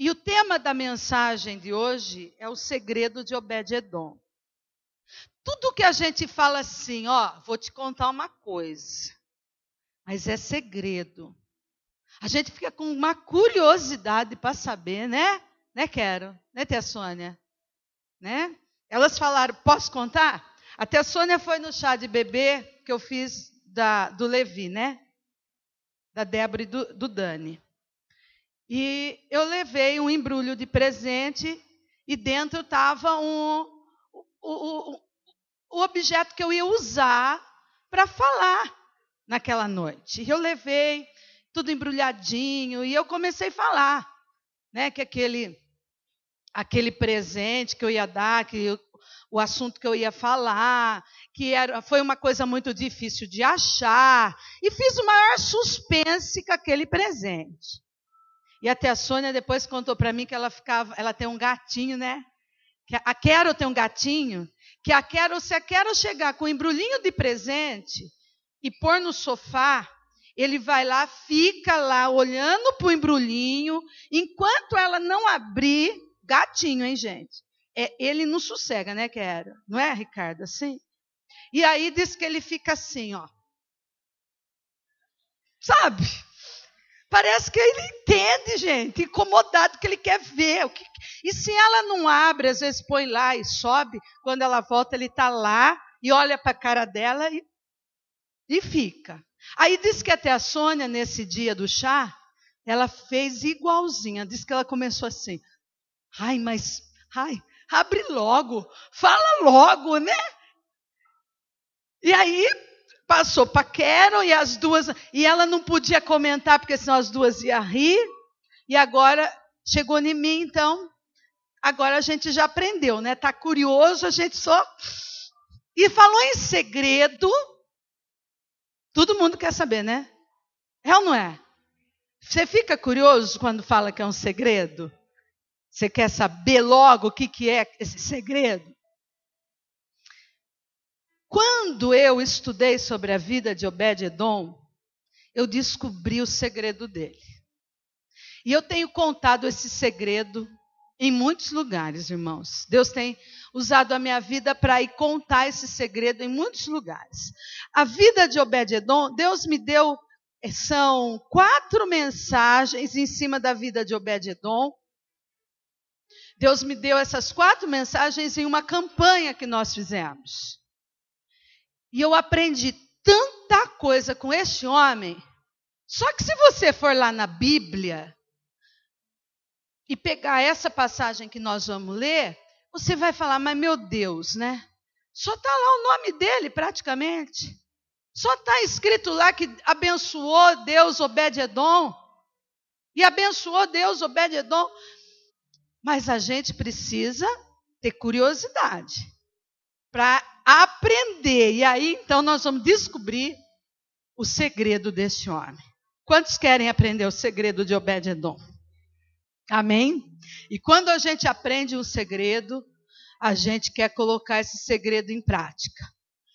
E o tema da mensagem de hoje é o segredo de Obed-Edom. Tudo que a gente fala assim, ó, vou te contar uma coisa, mas é segredo. A gente fica com uma curiosidade para saber, né? Né, Quero? Né, Tia Sônia? Né? Elas falaram, posso contar? A Tia Sônia foi no chá de bebê que eu fiz da, do Levi, né? Da Débora e do, do Dani. E eu levei um embrulho de presente e dentro estava um, o, o, o objeto que eu ia usar para falar naquela noite. E eu levei tudo embrulhadinho e eu comecei a falar, né, que aquele aquele presente que eu ia dar, que eu, o assunto que eu ia falar, que era, foi uma coisa muito difícil de achar, e fiz o maior suspense com aquele presente. E até a Sônia depois contou para mim que ela ficava, ela tem um gatinho, né? Que a Quero tem um gatinho, que a Quero, se a Quero chegar com um embrulhinho de presente e pôr no sofá, ele vai lá, fica lá olhando para o embrulhinho, enquanto ela não abrir, gatinho, hein, gente? É, ele não sossega, né, Quero? Não é, Ricardo? Assim? E aí diz que ele fica assim, ó. Sabe? Parece que ele entende, gente, incomodado que ele quer ver. O que... E se ela não abre, às vezes põe lá e sobe, quando ela volta, ele está lá e olha para a cara dela e, e fica. Aí diz que até a Sônia, nesse dia do chá, ela fez igualzinha. Diz que ela começou assim. Ai, mas, ai, abre logo, fala logo, né? E aí passou para Carol e as duas, e ela não podia comentar porque senão as duas iam rir. E agora chegou em mim, então agora a gente já aprendeu, né? Tá curioso, a gente só e falou em segredo. Todo mundo quer saber, né? É ou não é? Você fica curioso quando fala que é um segredo? Você quer saber logo o que, que é esse segredo? Quando eu estudei sobre a vida de Obed-Edom, eu descobri o segredo dele. E eu tenho contado esse segredo em muitos lugares, irmãos. Deus tem usado a minha vida para ir contar esse segredo em muitos lugares. A vida de Obed-Edom, Deus me deu eh, são quatro mensagens em cima da vida de Obed-Edom. Deus me deu essas quatro mensagens em uma campanha que nós fizemos. E eu aprendi tanta coisa com este homem. Só que se você for lá na Bíblia e pegar essa passagem que nós vamos ler, você vai falar, mas meu Deus, né? Só está lá o nome dele praticamente. Só está escrito lá que abençoou Deus Obed-Edom. E abençoou Deus Obed-Edom. Mas a gente precisa ter curiosidade para aprender. E aí, então, nós vamos descobrir o segredo desse homem. Quantos querem aprender o segredo de Obed-Edom? Amém? E quando a gente aprende um segredo, a gente quer colocar esse segredo em prática,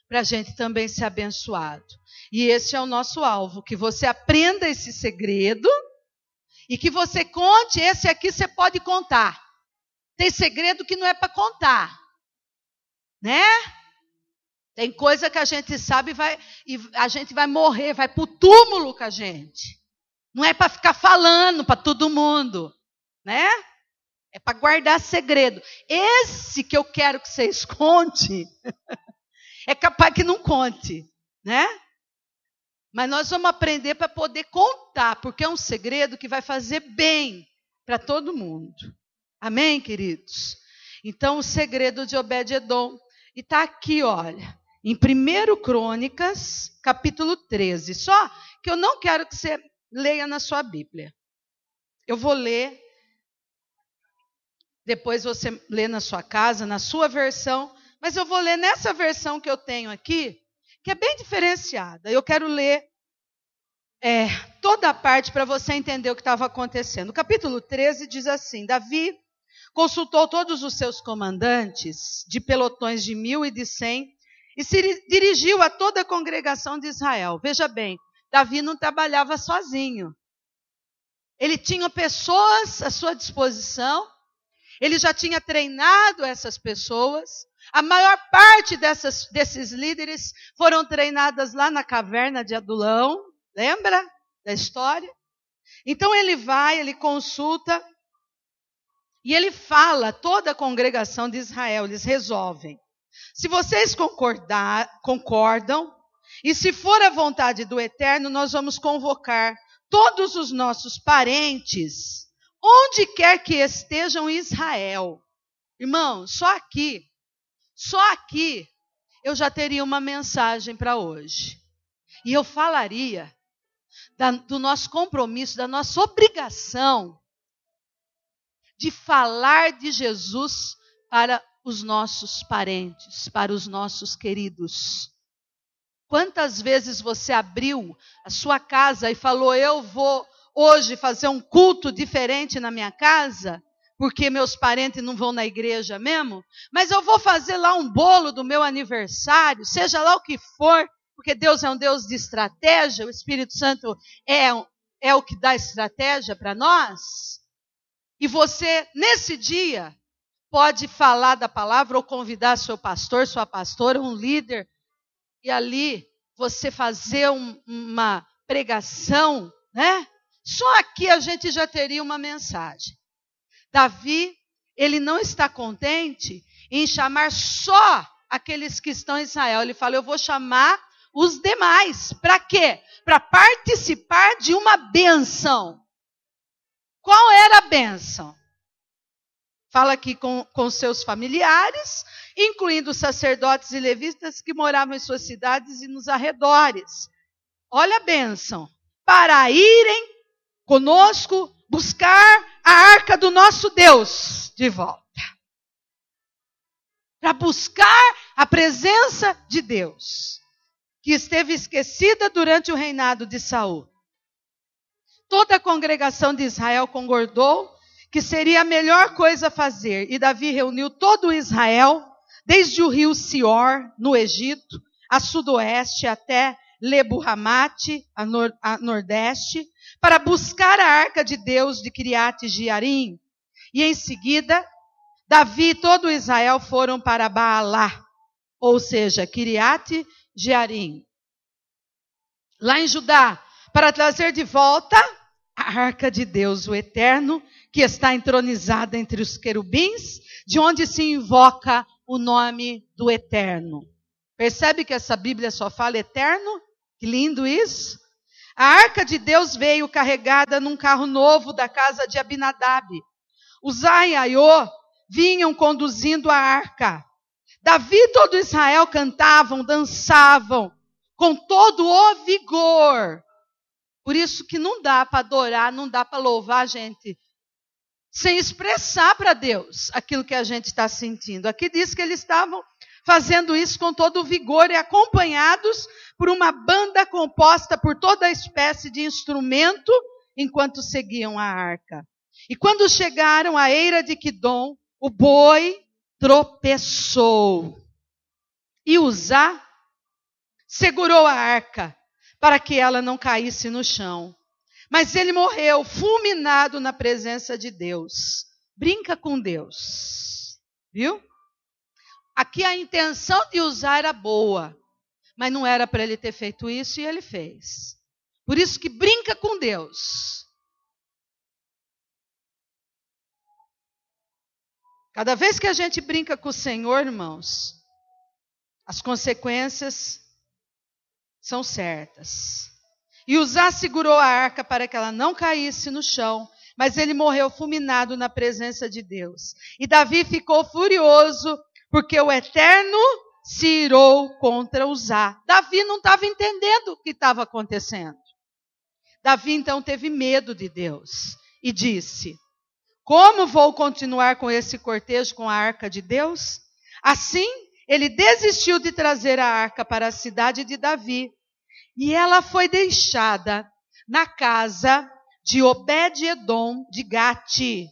para a gente também ser abençoado. E esse é o nosso alvo: que você aprenda esse segredo e que você conte. Esse aqui você pode contar. Tem segredo que não é para contar, né? Tem coisa que a gente sabe vai, e a gente vai morrer, vai para o túmulo com a gente. Não é para ficar falando para todo mundo, né? É para guardar segredo. Esse que eu quero que você esconde, é capaz que não conte, né? Mas nós vamos aprender para poder contar, porque é um segredo que vai fazer bem para todo mundo. Amém, queridos? Então, o segredo de Obed-Edom. E está aqui, olha em 1 Crônicas, capítulo 13. Só que eu não quero que você leia na sua Bíblia. Eu vou ler, depois você lê na sua casa, na sua versão, mas eu vou ler nessa versão que eu tenho aqui, que é bem diferenciada. Eu quero ler é, toda a parte para você entender o que estava acontecendo. O capítulo 13 diz assim: Davi consultou todos os seus comandantes de pelotões de mil e de cem e se dirigiu a toda a congregação de Israel. Veja bem, Davi não trabalhava sozinho. ele tinha pessoas à sua disposição, ele já tinha treinado essas pessoas. A maior parte dessas, desses líderes foram treinadas lá na caverna de Adulão, lembra da história? Então ele vai, ele consulta e ele fala, toda a congregação de Israel, eles resolvem. Se vocês concordar, concordam, e se for a vontade do Eterno, nós vamos convocar todos os nossos parentes, onde quer que estejam em Israel. Irmão, só aqui, só aqui, eu já teria uma mensagem para hoje. E eu falaria da, do nosso compromisso, da nossa obrigação de falar de Jesus para os nossos parentes, para os nossos queridos. Quantas vezes você abriu a sua casa e falou: Eu vou hoje fazer um culto diferente na minha casa, porque meus parentes não vão na igreja mesmo, mas eu vou fazer lá um bolo do meu aniversário, seja lá o que for, porque Deus é um Deus de estratégia, o Espírito Santo é, é o que dá estratégia para nós. E você, nesse dia, pode falar da palavra ou convidar seu pastor, sua pastora, um líder, e ali você fazer um, uma pregação, né? Só aqui a gente já teria uma mensagem. Davi, ele não está contente em chamar só aqueles que estão em Israel. Ele fala: Eu vou chamar os demais. Para quê? Para participar de uma benção. Qual era a bênção? Fala aqui com, com seus familiares, incluindo sacerdotes e levitas que moravam em suas cidades e nos arredores. Olha a bênção. Para irem conosco buscar a arca do nosso Deus de volta. Para buscar a presença de Deus, que esteve esquecida durante o reinado de Saul. Toda a congregação de Israel concordou que seria a melhor coisa a fazer. E Davi reuniu todo Israel, desde o rio Sior, no Egito, a sudoeste até Lebuhamate, a, nor a nordeste, para buscar a arca de Deus de Criate Jearim. E em seguida, Davi e todo Israel foram para Baalá, ou seja, Criate Jearim. Lá em Judá, para trazer de volta a arca de Deus, o eterno, que está entronizada entre os querubins, de onde se invoca o nome do eterno. Percebe que essa Bíblia só fala eterno? Que lindo isso! A arca de Deus veio carregada num carro novo da casa de Abinadab. Uzai e Aiô vinham conduzindo a arca. Davi e todo Israel cantavam, dançavam com todo o vigor. Por isso que não dá para adorar, não dá para louvar, gente, sem expressar para Deus aquilo que a gente está sentindo. Aqui diz que eles estavam fazendo isso com todo vigor e acompanhados por uma banda composta por toda espécie de instrumento enquanto seguiam a arca. E quando chegaram à eira de Quidom, o boi tropeçou. E Uzá segurou a arca para que ela não caísse no chão. Mas ele morreu fulminado na presença de Deus. Brinca com Deus. Viu? Aqui a intenção de usar era boa, mas não era para ele ter feito isso e ele fez. Por isso que brinca com Deus. Cada vez que a gente brinca com o Senhor, irmãos, as consequências são certas. E Uzá segurou a arca para que ela não caísse no chão, mas ele morreu fulminado na presença de Deus. E Davi ficou furioso, porque o Eterno se irou contra Uzá. Davi não estava entendendo o que estava acontecendo. Davi então teve medo de Deus e disse: Como vou continuar com esse cortejo com a arca de Deus? Assim, ele desistiu de trazer a arca para a cidade de Davi e ela foi deixada na casa de Obed-Edom de Gati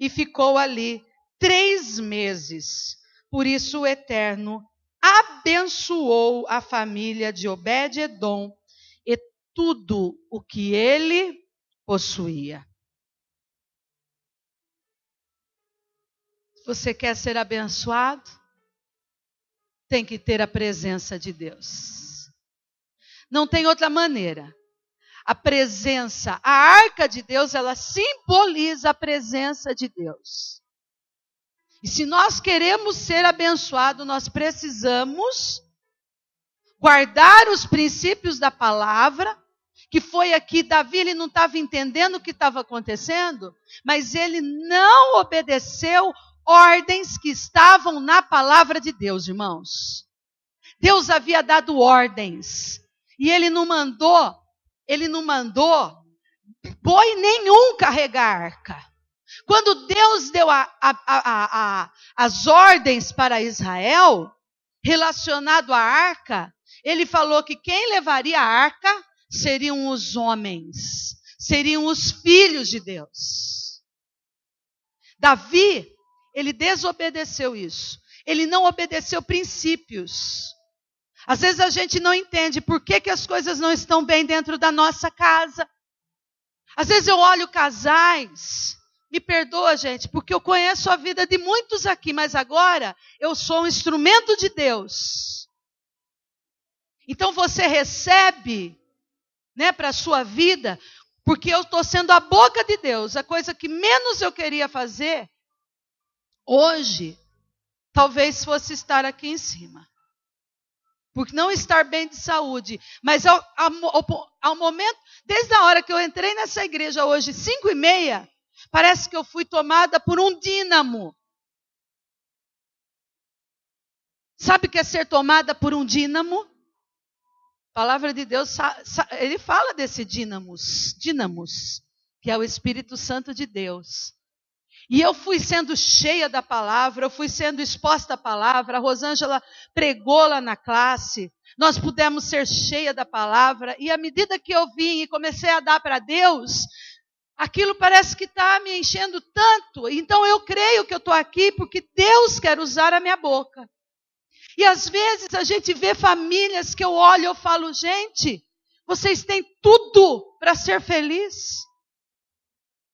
e ficou ali três meses. Por isso o Eterno abençoou a família de Obed-Edom e tudo o que ele possuía. Você quer ser abençoado? Tem que ter a presença de Deus. Não tem outra maneira. A presença, a arca de Deus, ela simboliza a presença de Deus. E se nós queremos ser abençoados, nós precisamos guardar os princípios da palavra, que foi aqui, Davi ele não estava entendendo o que estava acontecendo, mas ele não obedeceu ordens que estavam na palavra de Deus, irmãos. Deus havia dado ordens, e ele não mandou, ele não mandou boi nenhum carregar arca. Quando Deus deu a, a, a, as ordens para Israel, relacionado à arca, ele falou que quem levaria a arca seriam os homens, seriam os filhos de Deus. Davi, ele desobedeceu isso. Ele não obedeceu princípios. Às vezes a gente não entende por que, que as coisas não estão bem dentro da nossa casa. Às vezes eu olho casais, me perdoa, gente, porque eu conheço a vida de muitos aqui, mas agora eu sou um instrumento de Deus. Então você recebe, né, para a sua vida, porque eu estou sendo a boca de Deus. A coisa que menos eu queria fazer hoje, talvez fosse estar aqui em cima. Por não estar bem de saúde. Mas ao, ao, ao momento, desde a hora que eu entrei nessa igreja hoje, cinco e meia, parece que eu fui tomada por um dínamo. Sabe o que é ser tomada por um dínamo? A palavra de Deus, ele fala desse dínamos, dínamos, que é o Espírito Santo de Deus. E eu fui sendo cheia da palavra, eu fui sendo exposta à palavra, a Rosângela pregou lá na classe, nós pudemos ser cheia da palavra, e à medida que eu vim e comecei a dar para Deus, aquilo parece que está me enchendo tanto. Então eu creio que eu estou aqui porque Deus quer usar a minha boca. E às vezes a gente vê famílias que eu olho e eu falo, gente, vocês têm tudo para ser feliz.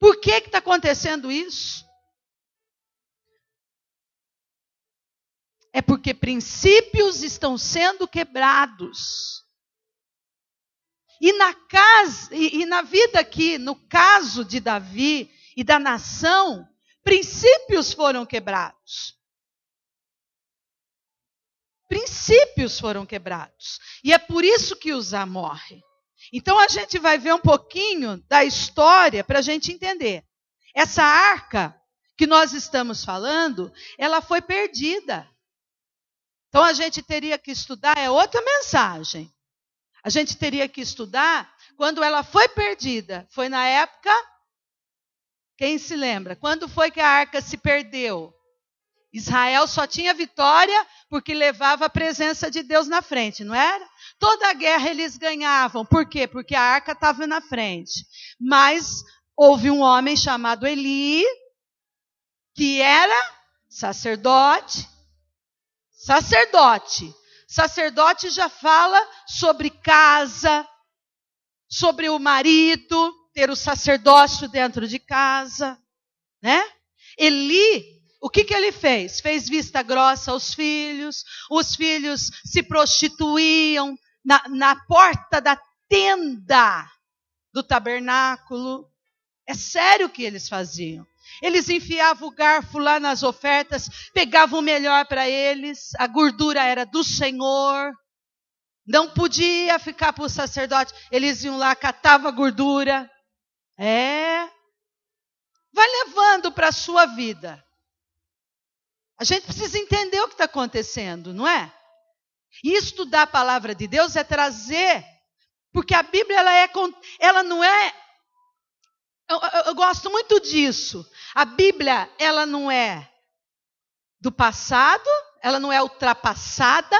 Por que está acontecendo isso? É porque princípios estão sendo quebrados. E na casa, e, e na vida aqui, no caso de Davi e da nação, princípios foram quebrados princípios foram quebrados. E é por isso que Uzá morre. Então a gente vai ver um pouquinho da história para a gente entender. Essa arca que nós estamos falando, ela foi perdida. Então a gente teria que estudar, é outra mensagem. A gente teria que estudar quando ela foi perdida. Foi na época. Quem se lembra? Quando foi que a arca se perdeu? Israel só tinha vitória porque levava a presença de Deus na frente, não era? Toda a guerra eles ganhavam. Por quê? Porque a arca estava na frente. Mas houve um homem chamado Eli, que era sacerdote. Sacerdote. Sacerdote já fala sobre casa, sobre o marido, ter o sacerdócio dentro de casa, né? Eli o que, que ele fez? Fez vista grossa aos filhos, os filhos se prostituíam na, na porta da tenda do tabernáculo. É sério o que eles faziam. Eles enfiavam o garfo lá nas ofertas, pegavam o melhor para eles, a gordura era do Senhor. Não podia ficar para o sacerdote. Eles iam lá, catavam a gordura. É. Vai levando para a sua vida. A gente precisa entender o que está acontecendo, não é? E estudar a palavra de Deus é trazer, porque a Bíblia ela, é, ela não é. Eu, eu, eu gosto muito disso. A Bíblia ela não é do passado, ela não é ultrapassada,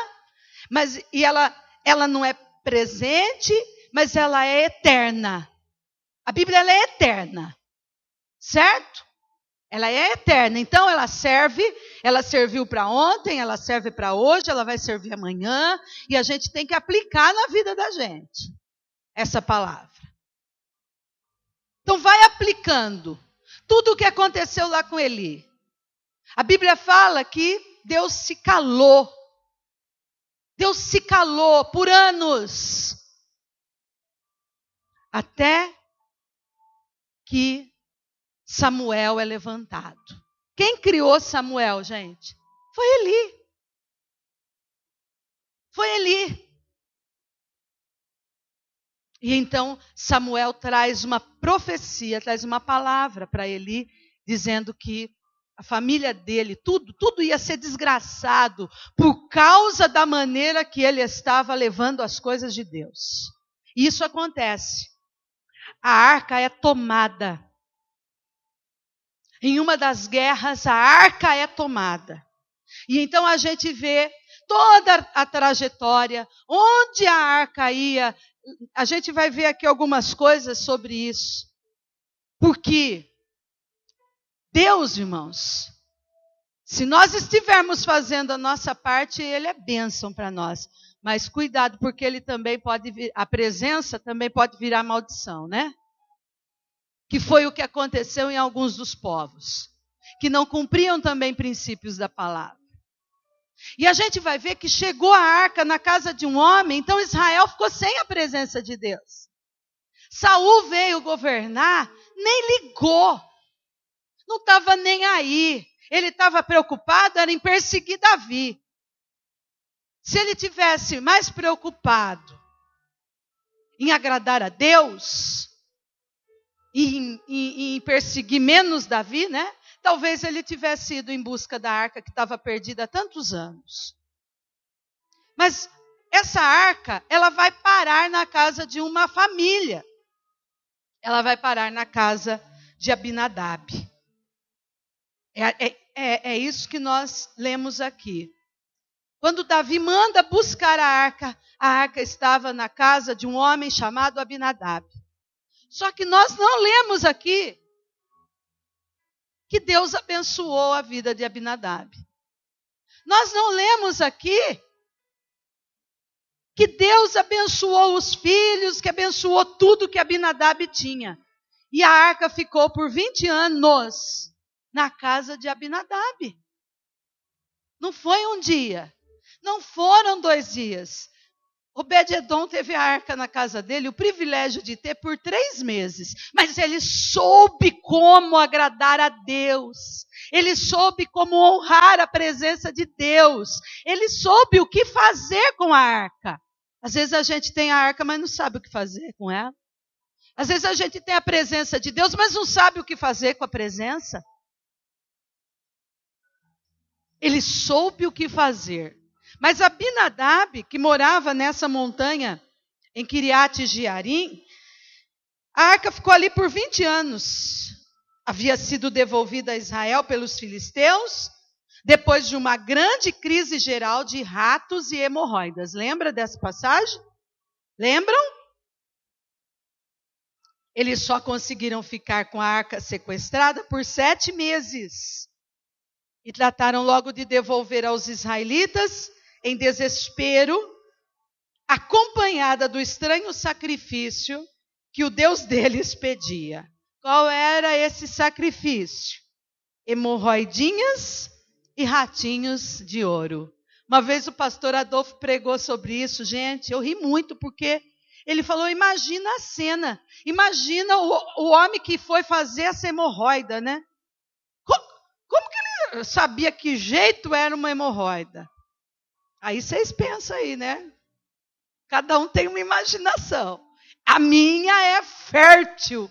mas e ela, ela não é presente, mas ela é eterna. A Bíblia é eterna, certo? Ela é eterna, então ela serve, ela serviu para ontem, ela serve para hoje, ela vai servir amanhã, e a gente tem que aplicar na vida da gente essa palavra. Então vai aplicando tudo o que aconteceu lá com Eli. A Bíblia fala que Deus se calou. Deus se calou por anos. Até que Samuel é levantado. Quem criou Samuel, gente? Foi Eli. Foi Eli. E então Samuel traz uma profecia, traz uma palavra para Eli, dizendo que a família dele, tudo, tudo ia ser desgraçado por causa da maneira que ele estava levando as coisas de Deus. E isso acontece. A arca é tomada. Em uma das guerras, a arca é tomada. E então a gente vê toda a trajetória, onde a arca ia. A gente vai ver aqui algumas coisas sobre isso. Porque Deus, irmãos, se nós estivermos fazendo a nossa parte, Ele é bênção para nós. Mas cuidado, porque Ele também pode vir, a presença também pode virar maldição, né? Que foi o que aconteceu em alguns dos povos, que não cumpriam também princípios da palavra. E a gente vai ver que chegou a arca na casa de um homem, então Israel ficou sem a presença de Deus. Saul veio governar, nem ligou não estava nem aí. Ele estava preocupado era em perseguir Davi. Se ele tivesse mais preocupado em agradar a Deus e em, em, perseguir menos Davi, né? Talvez ele tivesse ido em busca da arca que estava perdida há tantos anos. Mas essa arca, ela vai parar na casa de uma família. Ela vai parar na casa de Abinadab. É, é, é, é isso que nós lemos aqui. Quando Davi manda buscar a arca, a arca estava na casa de um homem chamado Abinadab. Só que nós não lemos aqui que Deus abençoou a vida de Abinadab. Nós não lemos aqui que Deus abençoou os filhos, que abençoou tudo que Abinadab tinha. E a arca ficou por 20 anos na casa de Abinadab. Não foi um dia, não foram dois dias. Obed-Edom teve a arca na casa dele, o privilégio de ter por três meses, mas ele soube como agradar a Deus, ele soube como honrar a presença de Deus, ele soube o que fazer com a arca. Às vezes a gente tem a arca, mas não sabe o que fazer com ela. Às vezes a gente tem a presença de Deus, mas não sabe o que fazer com a presença. Ele soube o que fazer. Mas Abinadab, que morava nessa montanha em Kiriat Jearim, a arca ficou ali por 20 anos. Havia sido devolvida a Israel pelos filisteus, depois de uma grande crise geral de ratos e hemorroidas. Lembra dessa passagem? Lembram? Eles só conseguiram ficar com a arca sequestrada por sete meses e trataram logo de devolver aos israelitas em desespero, acompanhada do estranho sacrifício que o Deus deles pedia. Qual era esse sacrifício? Hemorroidinhas e ratinhos de ouro. Uma vez o pastor Adolfo pregou sobre isso, gente, eu ri muito porque ele falou: imagina a cena, imagina o, o homem que foi fazer essa hemorroida, né? Como, como que sabia que jeito era uma hemorroida. Aí vocês pensam aí, né? Cada um tem uma imaginação. A minha é fértil.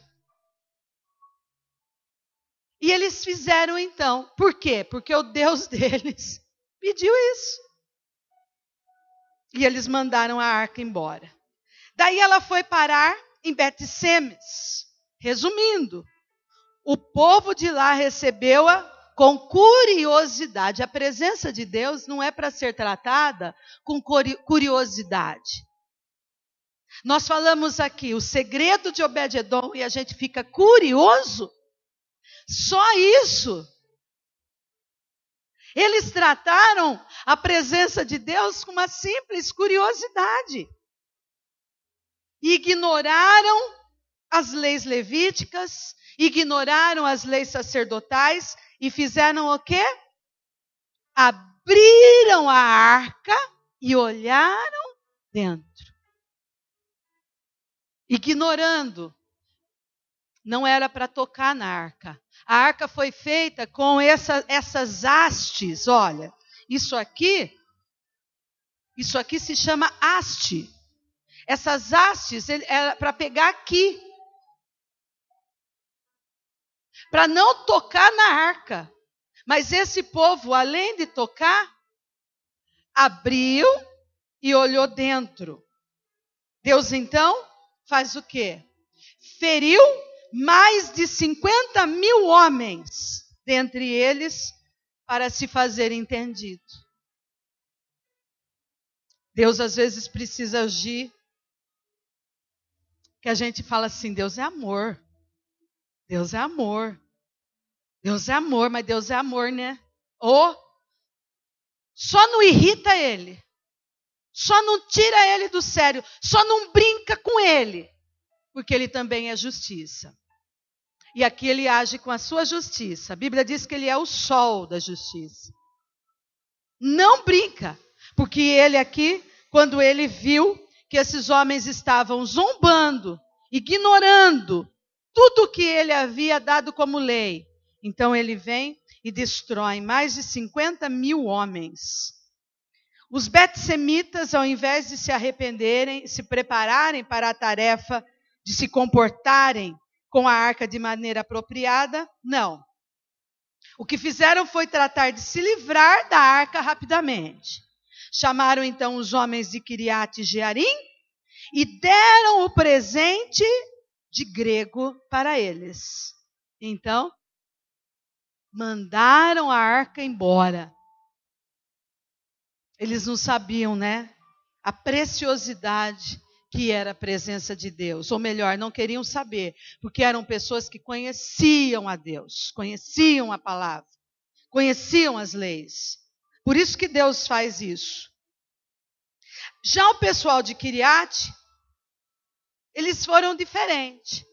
E eles fizeram então. Por quê? Porque o Deus deles pediu isso. E eles mandaram a arca embora. Daí ela foi parar em Bet-Semes. Resumindo, o povo de lá recebeu-a com curiosidade. A presença de Deus não é para ser tratada com curiosidade. Nós falamos aqui o segredo de Obed-edom e a gente fica curioso. Só isso. Eles trataram a presença de Deus com uma simples curiosidade. Ignoraram as leis levíticas, ignoraram as leis sacerdotais e fizeram o quê? abriram a arca e olharam dentro. Ignorando. Não era para tocar na arca. A arca foi feita com essa, essas hastes. Olha, isso aqui, isso aqui se chama haste. Essas hastes é para pegar aqui. Para não tocar na arca. Mas esse povo, além de tocar, abriu e olhou dentro. Deus então faz o quê? Feriu mais de 50 mil homens, dentre eles, para se fazer entendido. Deus às vezes precisa agir, que a gente fala assim: Deus é amor. Deus é amor. Deus é amor, mas Deus é amor, né? Ou só não irrita ele. Só não tira ele do sério, só não brinca com ele, porque ele também é justiça. E aqui ele age com a sua justiça. A Bíblia diz que ele é o sol da justiça. Não brinca, porque ele aqui, quando ele viu que esses homens estavam zombando, ignorando tudo que ele havia dado como lei, então ele vem e destrói mais de 50 mil homens. Os betsemitas, ao invés de se arrependerem, se prepararem para a tarefa de se comportarem com a arca de maneira apropriada, não. O que fizeram foi tratar de se livrar da arca rapidamente. Chamaram então os homens de Kiriat e Jearim e deram o presente de grego para eles. Então, mandaram a arca embora. Eles não sabiam, né? A preciosidade que era a presença de Deus. Ou melhor, não queriam saber, porque eram pessoas que conheciam a Deus, conheciam a palavra, conheciam as leis. Por isso que Deus faz isso. Já o pessoal de Kiriat, eles foram diferentes.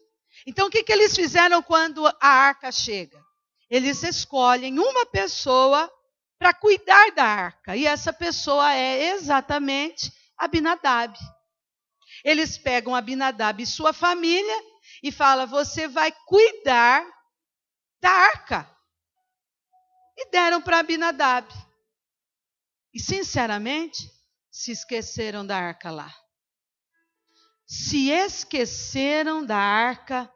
Então, o que, que eles fizeram quando a arca chega? eles escolhem uma pessoa para cuidar da arca. E essa pessoa é exatamente Abinadab. Eles pegam Abinadab e sua família e falam: Você vai cuidar da arca. E deram para Abinadab. E, sinceramente, se esqueceram da arca lá. Se esqueceram da arca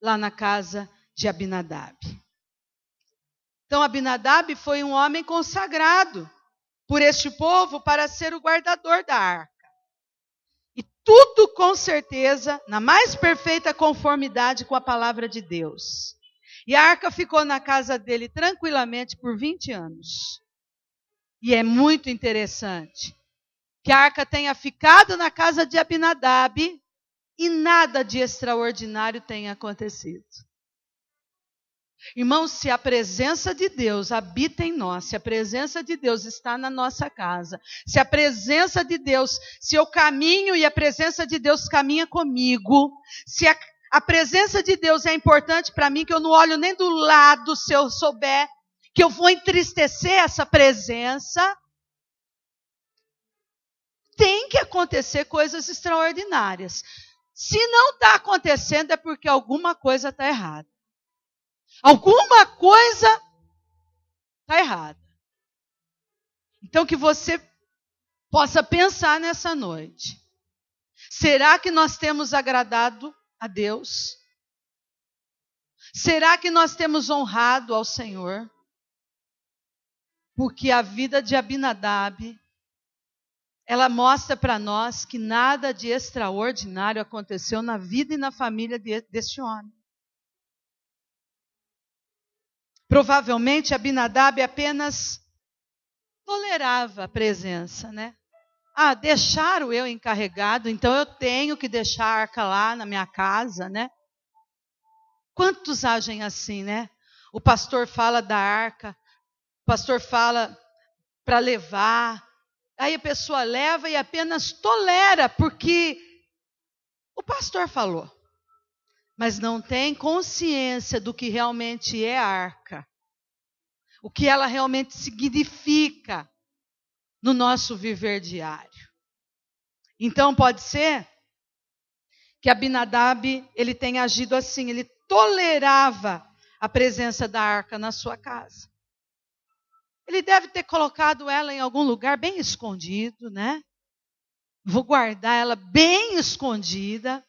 lá na casa de Abinadab. Então, Abinadab foi um homem consagrado por este povo para ser o guardador da arca. E tudo com certeza na mais perfeita conformidade com a palavra de Deus. E a arca ficou na casa dele tranquilamente por 20 anos. E é muito interessante que a arca tenha ficado na casa de Abinadab e nada de extraordinário tenha acontecido. Irmãos, se a presença de Deus habita em nós, se a presença de Deus está na nossa casa, se a presença de Deus, se eu caminho e a presença de Deus caminha comigo, se a, a presença de Deus é importante para mim, que eu não olho nem do lado se eu souber que eu vou entristecer essa presença, tem que acontecer coisas extraordinárias. Se não está acontecendo, é porque alguma coisa está errada. Alguma coisa está errada. Então, que você possa pensar nessa noite: será que nós temos agradado a Deus? Será que nós temos honrado ao Senhor? Porque a vida de Abinadab, ela mostra para nós que nada de extraordinário aconteceu na vida e na família de, deste homem. Provavelmente Abinadab apenas tolerava a presença, né? Ah, deixaram eu encarregado, então eu tenho que deixar a arca lá na minha casa, né? Quantos agem assim, né? O pastor fala da arca, o pastor fala para levar, aí a pessoa leva e apenas tolera, porque o pastor falou mas não tem consciência do que realmente é a arca. o que ela realmente significa no nosso viver diário. Então pode ser que Abinadab ele tenha agido assim, ele tolerava a presença da arca na sua casa. Ele deve ter colocado ela em algum lugar bem escondido, né? Vou guardar ela bem escondida,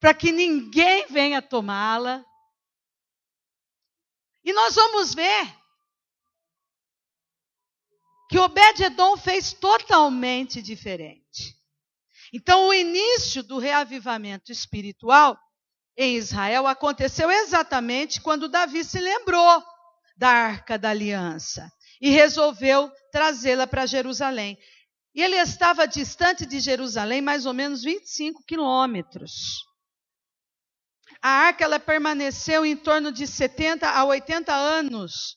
para que ninguém venha tomá-la. E nós vamos ver que Obed-Edom fez totalmente diferente. Então, o início do reavivamento espiritual em Israel aconteceu exatamente quando Davi se lembrou da arca da aliança e resolveu trazê-la para Jerusalém. E ele estava distante de Jerusalém mais ou menos 25 quilômetros. A arca ela permaneceu em torno de 70 a 80 anos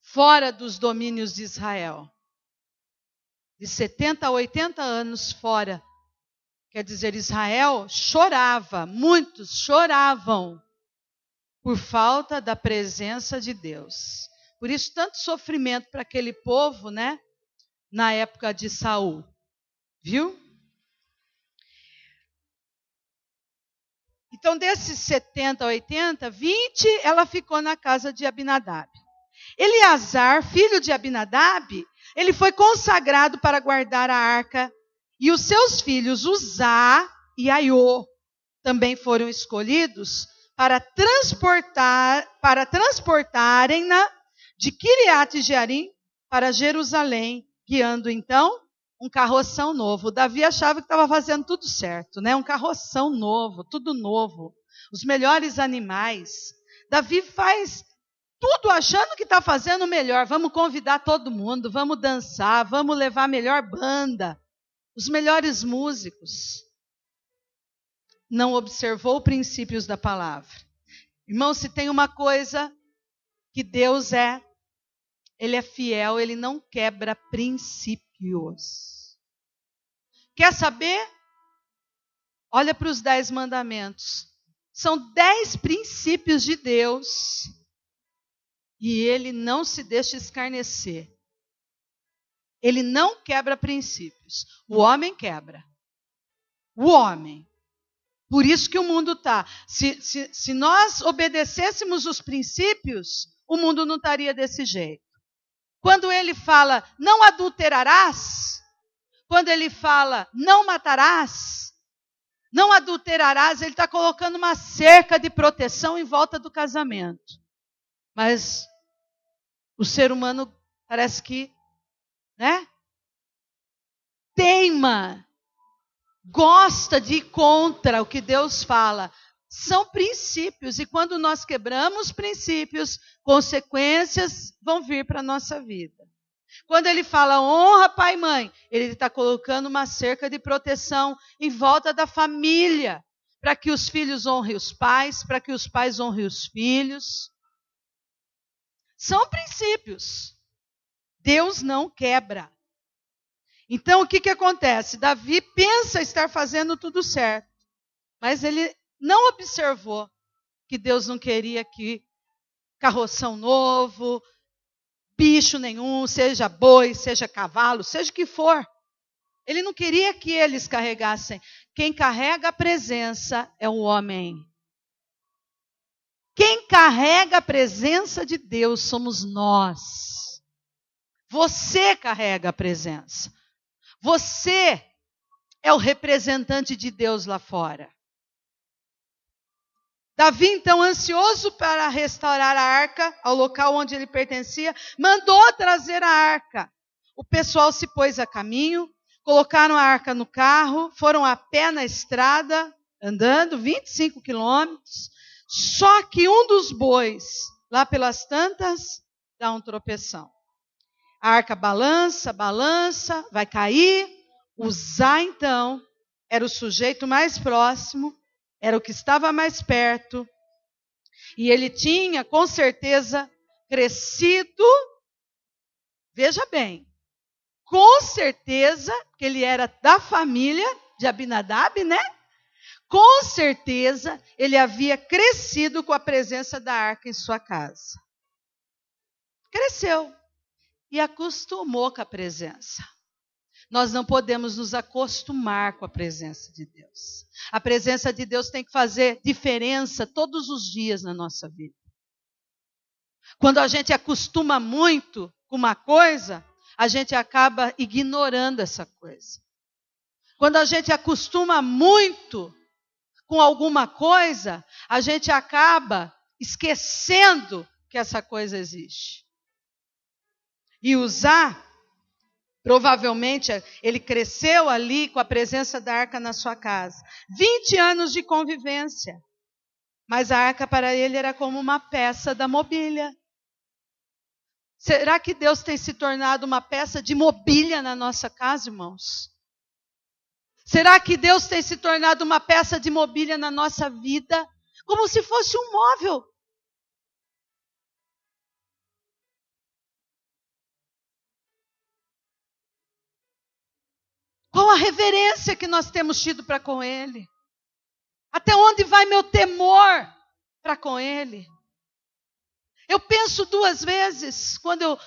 fora dos domínios de Israel. De 70 a 80 anos fora. Quer dizer, Israel chorava, muitos choravam por falta da presença de Deus. Por isso tanto sofrimento para aquele povo, né? Na época de Saul. Viu? Então, desses 70, 80, 20, ela ficou na casa de Abinadab. Eleazar, filho de Abinadab, ele foi consagrado para guardar a arca, e os seus filhos Uzá e Aiô também foram escolhidos para transportar para transportarem-na de Kiriat Jearim para Jerusalém, guiando então um carroção novo. Davi achava que estava fazendo tudo certo, né? Um carroção novo, tudo novo. Os melhores animais. Davi faz tudo achando que está fazendo o melhor. Vamos convidar todo mundo, vamos dançar, vamos levar a melhor banda, os melhores músicos. Não observou princípios da palavra. Irmão, se tem uma coisa que Deus é, Ele é fiel, Ele não quebra princípios. Quer saber? Olha para os dez mandamentos. São dez princípios de Deus. E ele não se deixa escarnecer. Ele não quebra princípios. O homem quebra. O homem. Por isso que o mundo está. Se, se, se nós obedecêssemos os princípios, o mundo não estaria desse jeito. Quando ele fala não adulterarás, quando ele fala não matarás, não adulterarás, ele está colocando uma cerca de proteção em volta do casamento. Mas o ser humano parece que, né? Teima, gosta de ir contra o que Deus fala são princípios, e quando nós quebramos princípios, consequências vão vir para a nossa vida. Quando ele fala honra pai e mãe, ele está colocando uma cerca de proteção em volta da família, para que os filhos honrem os pais, para que os pais honrem os filhos. São princípios. Deus não quebra. Então o que, que acontece? Davi pensa estar fazendo tudo certo, mas ele não observou que Deus não queria que carroção novo, bicho nenhum, seja boi, seja cavalo, seja o que for. Ele não queria que eles carregassem. Quem carrega a presença é o homem. Quem carrega a presença de Deus somos nós. Você carrega a presença. Você é o representante de Deus lá fora. Davi, então, ansioso para restaurar a arca ao local onde ele pertencia, mandou trazer a arca. O pessoal se pôs a caminho, colocaram a arca no carro, foram a pé na estrada, andando 25 quilômetros. Só que um dos bois, lá pelas tantas, dá um tropeção. A arca balança, balança, vai cair. Usar, então, era o sujeito mais próximo era o que estava mais perto, e ele tinha, com certeza, crescido. Veja bem, com certeza, que ele era da família de Abinadab, né? Com certeza, ele havia crescido com a presença da arca em sua casa. cresceu e acostumou com a presença. Nós não podemos nos acostumar com a presença de Deus. A presença de Deus tem que fazer diferença todos os dias na nossa vida. Quando a gente acostuma muito com uma coisa, a gente acaba ignorando essa coisa. Quando a gente acostuma muito com alguma coisa, a gente acaba esquecendo que essa coisa existe. E usar, provavelmente, ele cresceu ali com a presença da arca na sua casa. 20 anos de convivência. Mas a arca para ele era como uma peça da mobília. Será que Deus tem se tornado uma peça de mobília na nossa casa, irmãos? Será que Deus tem se tornado uma peça de mobília na nossa vida? Como se fosse um móvel. Qual a reverência que nós temos tido para com Ele? Até onde vai meu temor para com Ele? Eu penso duas vezes quando eu,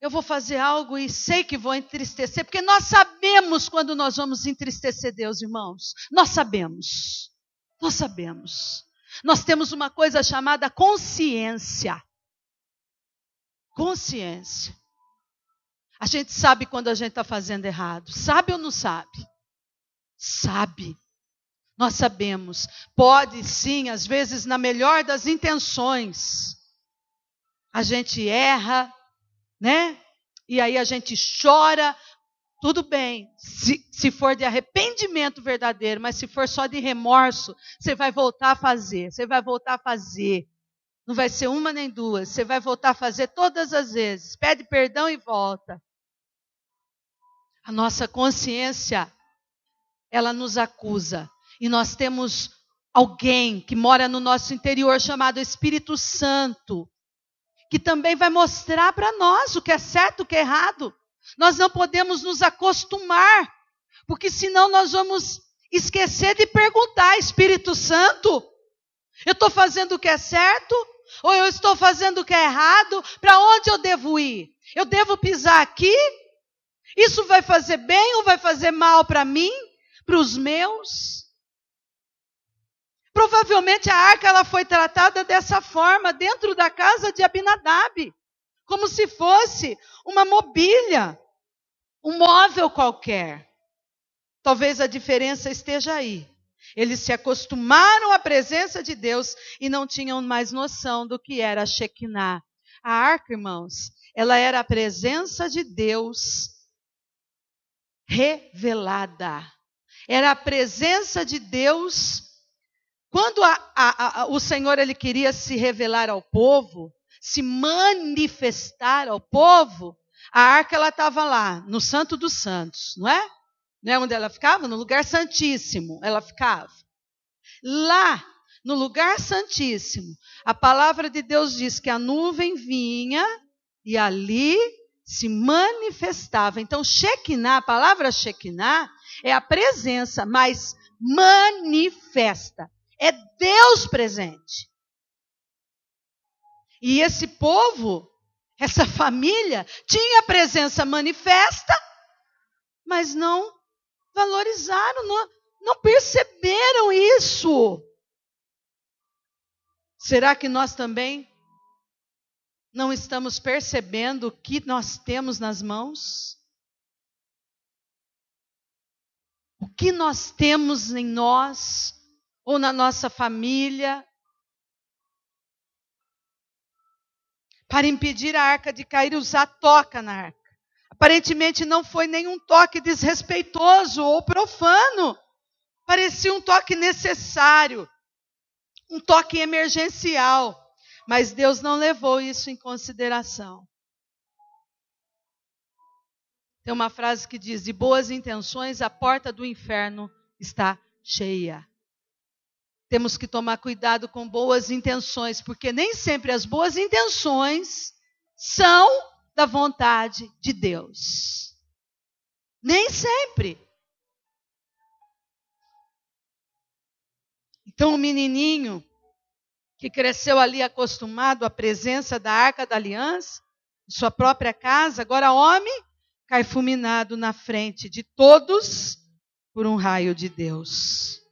eu vou fazer algo e sei que vou entristecer, porque nós sabemos quando nós vamos entristecer Deus, irmãos. Nós sabemos. Nós sabemos. Nós temos uma coisa chamada consciência. Consciência. A gente sabe quando a gente está fazendo errado. Sabe ou não sabe? Sabe. Nós sabemos. Pode sim, às vezes, na melhor das intenções, a gente erra, né? E aí a gente chora. Tudo bem, se, se for de arrependimento verdadeiro, mas se for só de remorso, você vai voltar a fazer, você vai voltar a fazer. Não vai ser uma nem duas, você vai voltar a fazer todas as vezes. Pede perdão e volta. A nossa consciência, ela nos acusa. E nós temos alguém que mora no nosso interior chamado Espírito Santo, que também vai mostrar para nós o que é certo, o que é errado. Nós não podemos nos acostumar, porque senão nós vamos esquecer de perguntar, Espírito Santo, eu estou fazendo o que é certo? Ou eu estou fazendo o que é errado? Para onde eu devo ir? Eu devo pisar aqui? Isso vai fazer bem ou vai fazer mal para mim, para os meus? Provavelmente a arca ela foi tratada dessa forma dentro da casa de Abinadab, como se fosse uma mobília, um móvel qualquer. Talvez a diferença esteja aí. Eles se acostumaram à presença de Deus e não tinham mais noção do que era Shekinah. A arca, irmãos, ela era a presença de Deus revelada. Era a presença de Deus. Quando a, a, a, o Senhor ele queria se revelar ao povo, se manifestar ao povo, a arca ela estava lá, no Santo dos Santos, não é? Não é onde ela ficava? No lugar santíssimo ela ficava. Lá, no lugar santíssimo, a palavra de Deus diz que a nuvem vinha e ali se manifestava. Então, Shekinah, a palavra Shekinah é a presença, mas manifesta. É Deus presente. E esse povo, essa família, tinha presença manifesta, mas não valorizaram, não, não perceberam isso. Será que nós também não estamos percebendo o que nós temos nas mãos? O que nós temos em nós ou na nossa família para impedir a arca de cair usar toca na arca? Aparentemente não foi nenhum toque desrespeitoso ou profano. Parecia um toque necessário, um toque emergencial. Mas Deus não levou isso em consideração. Tem uma frase que diz: De boas intenções, a porta do inferno está cheia. Temos que tomar cuidado com boas intenções, porque nem sempre as boas intenções são da vontade de Deus. Nem sempre. Então o menininho que cresceu ali acostumado à presença da arca da aliança, sua própria casa, agora homem cai fulminado na frente de todos por um raio de Deus.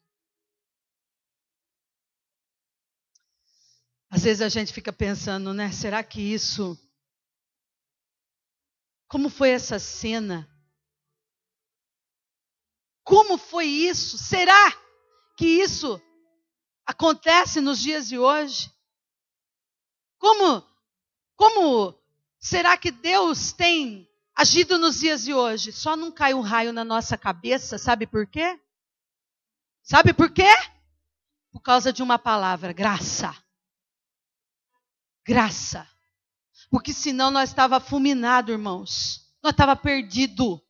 Às vezes a gente fica pensando, né? Será que isso. Como foi essa cena? Como foi isso? Será que isso acontece nos dias de hoje? Como, como será que Deus tem agido nos dias de hoje? Só não cai um raio na nossa cabeça, sabe por quê? Sabe por quê? Por causa de uma palavra, graça. Graça. Porque senão nós estava fulminado, irmãos. Nós estava perdido.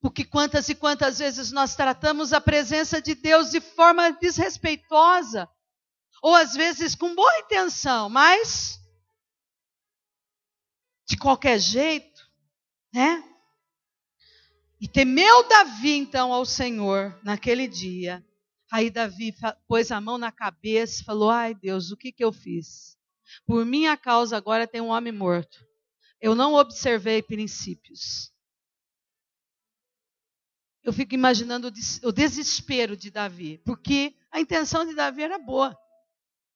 Porque quantas e quantas vezes nós tratamos a presença de Deus de forma desrespeitosa, ou às vezes com boa intenção, mas de qualquer jeito, né? E temeu Davi então ao Senhor naquele dia. Aí Davi pôs a mão na cabeça e falou: Ai Deus, o que, que eu fiz? Por minha causa agora tem um homem morto. Eu não observei princípios. Eu fico imaginando o desespero de Davi, porque a intenção de Davi era boa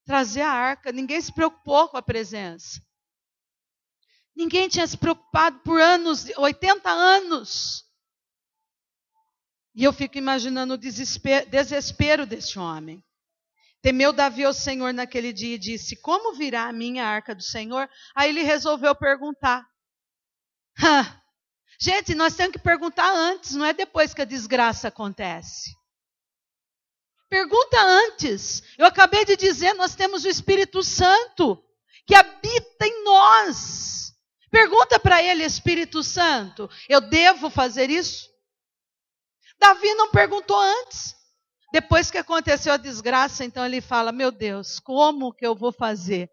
trazer a arca, ninguém se preocupou com a presença. Ninguém tinha se preocupado por anos, 80 anos. E eu fico imaginando o desespero, desespero desse homem. Temeu Davi ao Senhor naquele dia e disse: Como virá a minha arca do Senhor? Aí ele resolveu perguntar. Gente, nós temos que perguntar antes, não é depois que a desgraça acontece. Pergunta antes. Eu acabei de dizer, nós temos o Espírito Santo que habita em nós. Pergunta para ele, Espírito Santo, eu devo fazer isso? Davi não perguntou antes. Depois que aconteceu a desgraça, então ele fala: Meu Deus, como que eu vou fazer?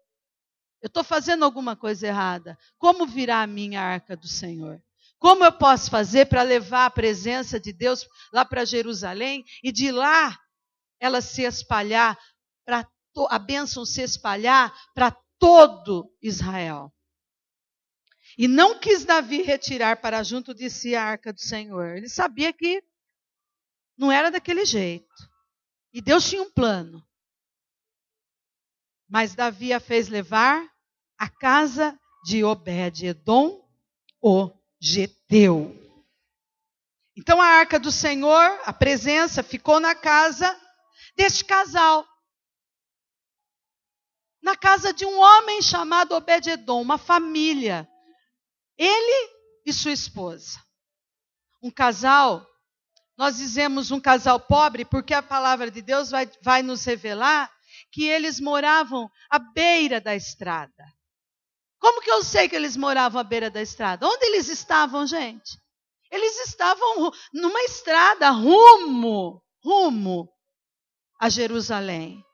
Eu estou fazendo alguma coisa errada. Como virá a minha arca do Senhor? Como eu posso fazer para levar a presença de Deus lá para Jerusalém e de lá ela se espalhar, para a bênção se espalhar para todo Israel? E não quis Davi retirar para junto de si a arca do Senhor. Ele sabia que não era daquele jeito. E Deus tinha um plano. Mas Davi a fez levar à casa de Obed-Edom, o Geteu. Então a arca do Senhor, a presença, ficou na casa deste casal. Na casa de um homem chamado Obed-Edom, uma família ele e sua esposa. Um casal, nós dizemos um casal pobre porque a palavra de Deus vai, vai nos revelar que eles moravam à beira da estrada. Como que eu sei que eles moravam à beira da estrada? Onde eles estavam, gente? Eles estavam numa estrada rumo, rumo a Jerusalém.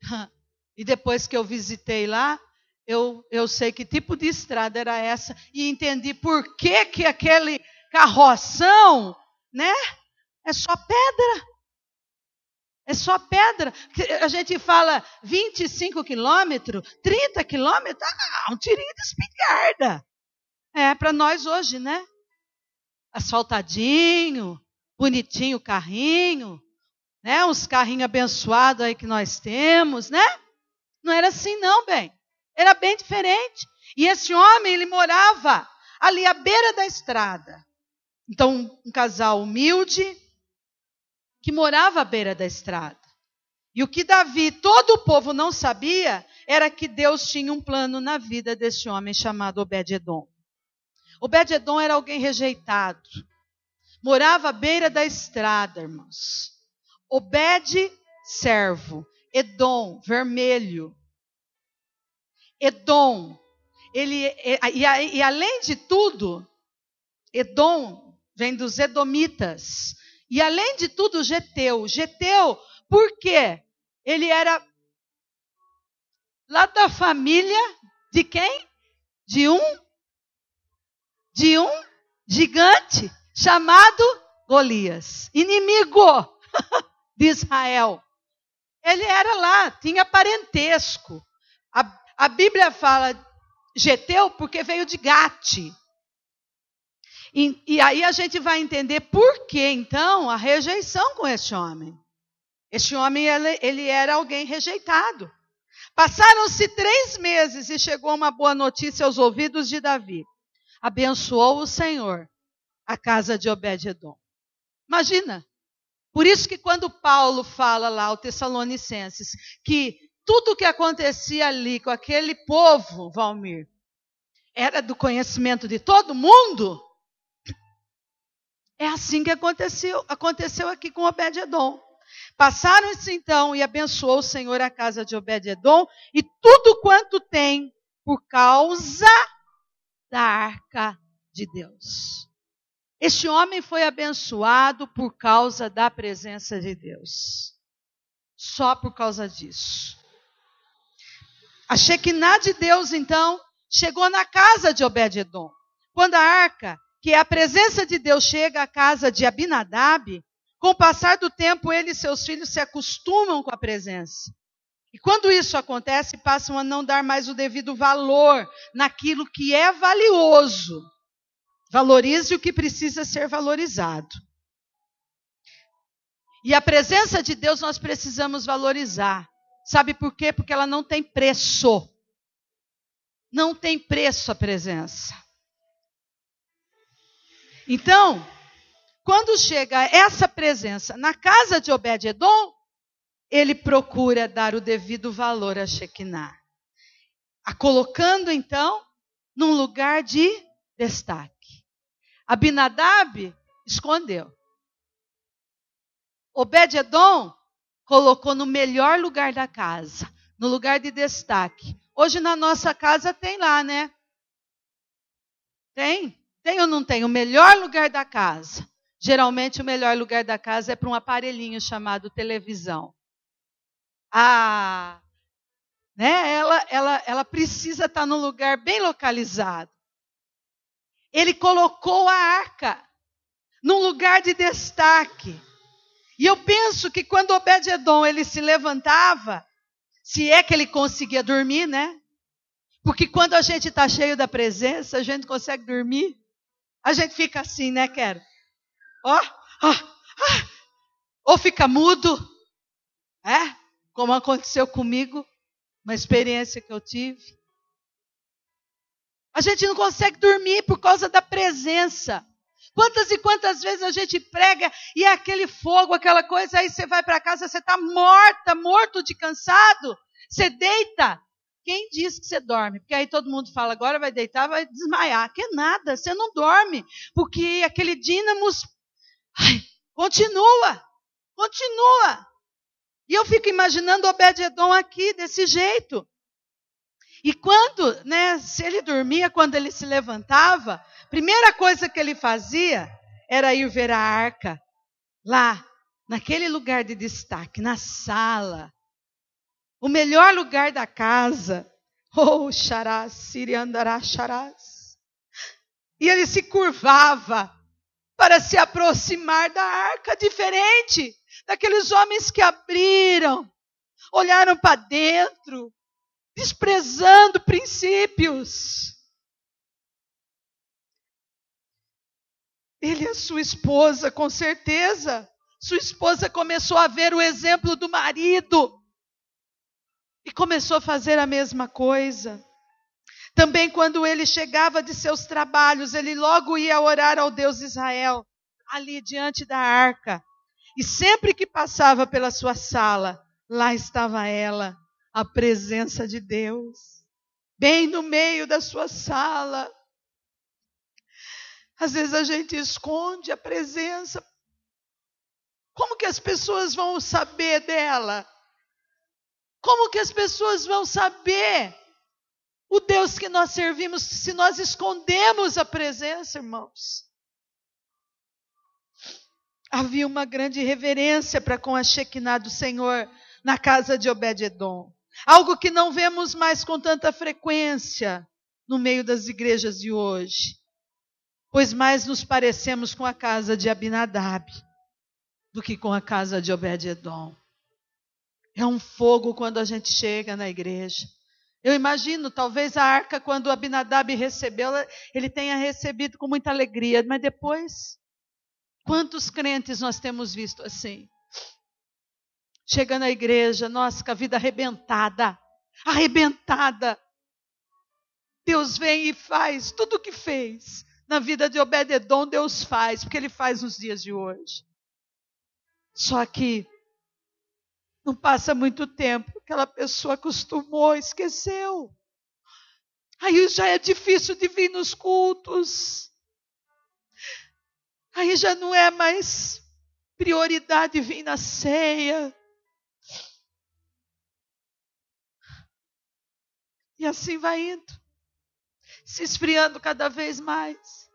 E depois que eu visitei lá, eu, eu sei que tipo de estrada era essa e entendi por que, que aquele carroção, né? É só pedra. É só pedra. A gente fala 25 quilômetros, 30 quilômetros, ah, um tirinho de espingarda. É para nós hoje, né? Asfaltadinho, bonitinho o carrinho, né? Uns carrinhos abençoados aí que nós temos, né? Não era assim não, bem. Era bem diferente. E esse homem, ele morava ali à beira da estrada. Então, um casal humilde que morava à beira da estrada. E o que Davi, todo o povo não sabia, era que Deus tinha um plano na vida desse homem chamado Obed-Edom. Obed-Edom era alguém rejeitado. Morava à beira da estrada, irmãos. Obed, servo. Edom, vermelho. Edom. Ele, e, e além de tudo, Edom vem dos Edomitas. E além de tudo, Geteu. Geteu, por quê? Ele era lá da família de quem? De um de um gigante chamado Golias, inimigo de Israel. Ele era lá, tinha parentesco. A, a Bíblia fala Geteu porque veio de Gate. E, e, aí a gente vai entender por que, então, a rejeição com este homem. Este homem, ele, ele era alguém rejeitado. Passaram-se três meses e chegou uma boa notícia aos ouvidos de Davi. Abençoou o Senhor a casa de Obed-Edom. Imagina. Por isso que quando Paulo fala lá ao Tessalonicenses que tudo o que acontecia ali com aquele povo, Valmir, era do conhecimento de todo mundo, é assim que aconteceu, aconteceu aqui com Obed-Edom. Passaram-se então e abençoou o Senhor a casa de Obed-Edom e tudo quanto tem por causa da arca de Deus. Este homem foi abençoado por causa da presença de Deus. Só por causa disso. A Shekinah de Deus, então, chegou na casa de Obed-Edom. Quando a arca que a presença de Deus chega à casa de Abinadab, com o passar do tempo, ele e seus filhos se acostumam com a presença. E quando isso acontece, passam a não dar mais o devido valor naquilo que é valioso. Valorize o que precisa ser valorizado. E a presença de Deus nós precisamos valorizar. Sabe por quê? Porque ela não tem preço. Não tem preço a presença. Então, quando chega essa presença na casa de Obed-Edom, ele procura dar o devido valor a Shekinah. A colocando, então, num lugar de destaque. Abinadab escondeu. Obed-Edom colocou no melhor lugar da casa, no lugar de destaque. Hoje na nossa casa tem lá, né? Tem? Tem ou não tem? O melhor lugar da casa. Geralmente o melhor lugar da casa é para um aparelhinho chamado televisão. Ah, né? Ela, ela, ela precisa estar num lugar bem localizado. Ele colocou a arca num lugar de destaque. E eu penso que quando Obed-edom ele se levantava, se é que ele conseguia dormir, né? Porque quando a gente está cheio da presença, a gente consegue dormir. A gente fica assim, né, Quero? Ó, ó, ó. Ou fica mudo, é? Como aconteceu comigo, uma experiência que eu tive. A gente não consegue dormir por causa da presença. Quantas e quantas vezes a gente prega e é aquele fogo, aquela coisa, aí você vai para casa, você está morta, morto de cansado, você deita, quem diz que você dorme? Porque aí todo mundo fala, agora vai deitar, vai desmaiar. Que nada, você não dorme. Porque aquele dínamo ai, continua, continua. E eu fico imaginando Obed-Edom aqui, desse jeito. E quando, né, se ele dormia, quando ele se levantava, primeira coisa que ele fazia era ir ver a arca, lá, naquele lugar de destaque, na sala o melhor lugar da casa. Oh, xarás, siriandará xarás. E ele se curvava para se aproximar da arca, diferente daqueles homens que abriram, olharam para dentro, desprezando princípios. Ele e a sua esposa, com certeza, sua esposa começou a ver o exemplo do marido e começou a fazer a mesma coisa. Também quando ele chegava de seus trabalhos, ele logo ia orar ao Deus Israel, ali diante da arca. E sempre que passava pela sua sala, lá estava ela, a presença de Deus, bem no meio da sua sala. Às vezes a gente esconde a presença. Como que as pessoas vão saber dela? Como que as pessoas vão saber o Deus que nós servimos se nós escondemos a presença, irmãos? Havia uma grande reverência para com a Shekinah do Senhor na casa de Obed-Edom. Algo que não vemos mais com tanta frequência no meio das igrejas de hoje. Pois mais nos parecemos com a casa de Abinadab do que com a casa de Obed-Edom. É um fogo quando a gente chega na igreja. Eu imagino, talvez a arca, quando Abinadab recebeu, ele tenha recebido com muita alegria, mas depois, quantos crentes nós temos visto assim? Chega na igreja, nossa, com a vida arrebentada, arrebentada. Deus vem e faz tudo o que fez. Na vida de Obededon, Deus faz, porque Ele faz nos dias de hoje. Só que não passa muito tempo, aquela pessoa acostumou, esqueceu. Aí já é difícil de vir nos cultos. Aí já não é mais prioridade vir na ceia. E assim vai indo, se esfriando cada vez mais.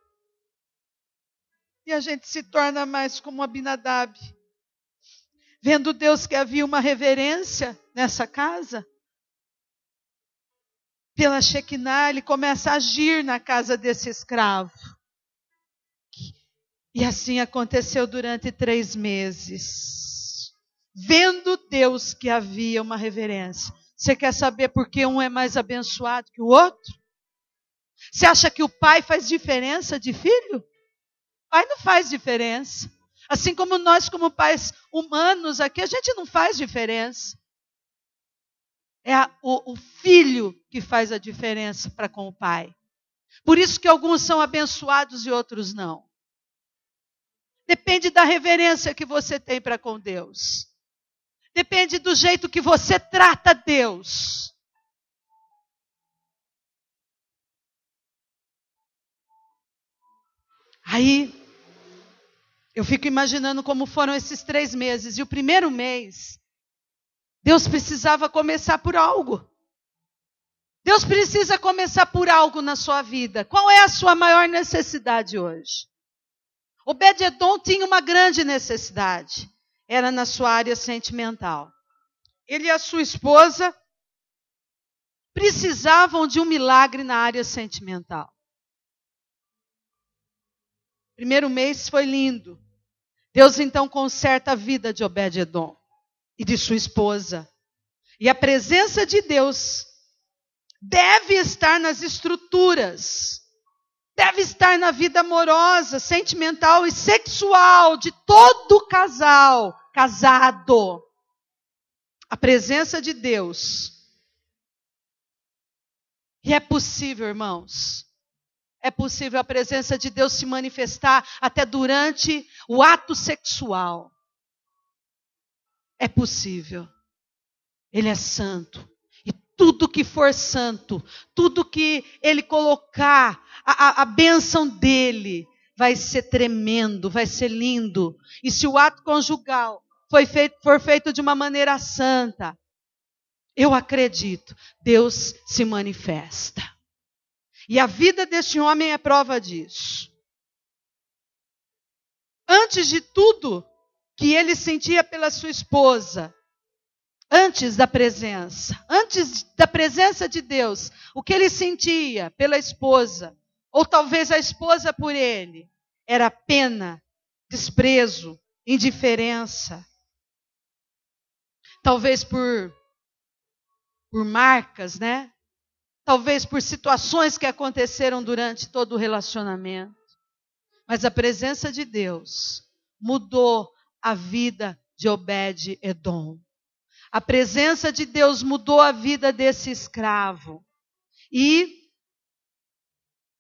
E a gente se torna mais como Abinadab vendo Deus que havia uma reverência nessa casa, pela Shekinah, ele começa a agir na casa desse escravo. E assim aconteceu durante três meses. Vendo Deus que havia uma reverência. Você quer saber por que um é mais abençoado que o outro? Você acha que o pai faz diferença de filho? O pai não faz diferença. Assim como nós, como pais humanos aqui, a gente não faz diferença. É a, o, o filho que faz a diferença para com o pai. Por isso que alguns são abençoados e outros não. Depende da reverência que você tem para com Deus. Depende do jeito que você trata Deus. Aí eu fico imaginando como foram esses três meses. E o primeiro mês, Deus precisava começar por algo. Deus precisa começar por algo na sua vida. Qual é a sua maior necessidade hoje? Obed-Edom tinha uma grande necessidade. Era na sua área sentimental. Ele e a sua esposa precisavam de um milagre na área sentimental. Primeiro mês foi lindo. Deus então conserta a vida de Obed-Edom e de sua esposa. E a presença de Deus deve estar nas estruturas, deve estar na vida amorosa, sentimental e sexual de todo casal casado. A presença de Deus. E é possível, irmãos, é possível a presença de Deus se manifestar até durante o ato sexual. É possível. Ele é santo. E tudo que for santo, tudo que ele colocar, a, a, a bênção dele, vai ser tremendo, vai ser lindo. E se o ato conjugal foi feito, for feito de uma maneira santa, eu acredito, Deus se manifesta. E a vida deste homem é prova disso. Antes de tudo que ele sentia pela sua esposa, antes da presença, antes da presença de Deus, o que ele sentia pela esposa, ou talvez a esposa por ele, era pena, desprezo, indiferença. Talvez por por marcas, né? Talvez por situações que aconteceram durante todo o relacionamento. Mas a presença de Deus mudou a vida de Obed-Edom. A presença de Deus mudou a vida desse escravo. E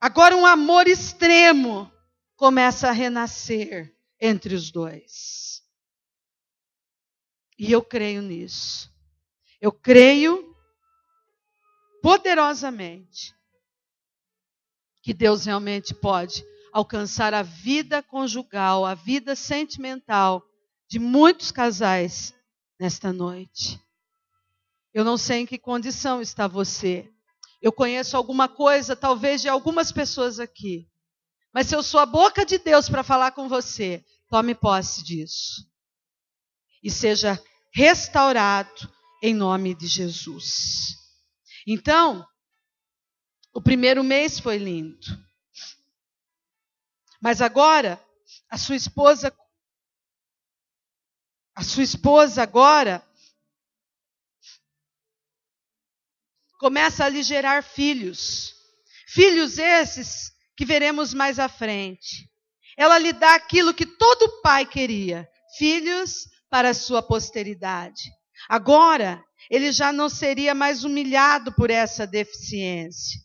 agora um amor extremo começa a renascer entre os dois. E eu creio nisso. Eu creio poderosamente que Deus realmente pode alcançar a vida conjugal, a vida sentimental de muitos casais nesta noite. Eu não sei em que condição está você. Eu conheço alguma coisa, talvez, de algumas pessoas aqui. Mas se eu sou a boca de Deus para falar com você, tome posse disso. E seja restaurado em nome de Jesus. Então, o primeiro mês foi lindo. Mas agora, a sua esposa, a sua esposa agora começa a lhe gerar filhos. Filhos esses que veremos mais à frente. Ela lhe dá aquilo que todo pai queria: filhos para a sua posteridade. Agora, ele já não seria mais humilhado por essa deficiência.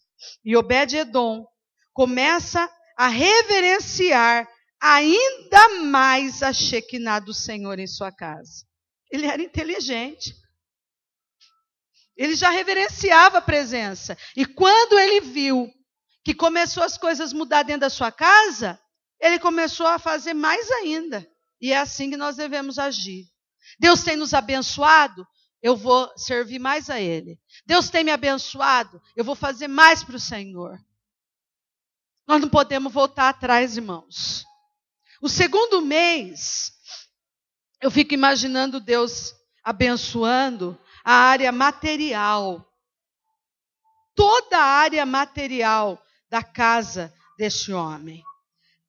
E Obed-Edom começa a reverenciar ainda mais a Shekinah do Senhor em sua casa. Ele era inteligente. Ele já reverenciava a presença. E quando ele viu que começou as coisas mudar dentro da sua casa, ele começou a fazer mais ainda. E é assim que nós devemos agir. Deus tem nos abençoado, eu vou servir mais a Ele. Deus tem me abençoado, eu vou fazer mais para o Senhor. Nós não podemos voltar atrás, irmãos. O segundo mês, eu fico imaginando Deus abençoando a área material. Toda a área material da casa deste homem.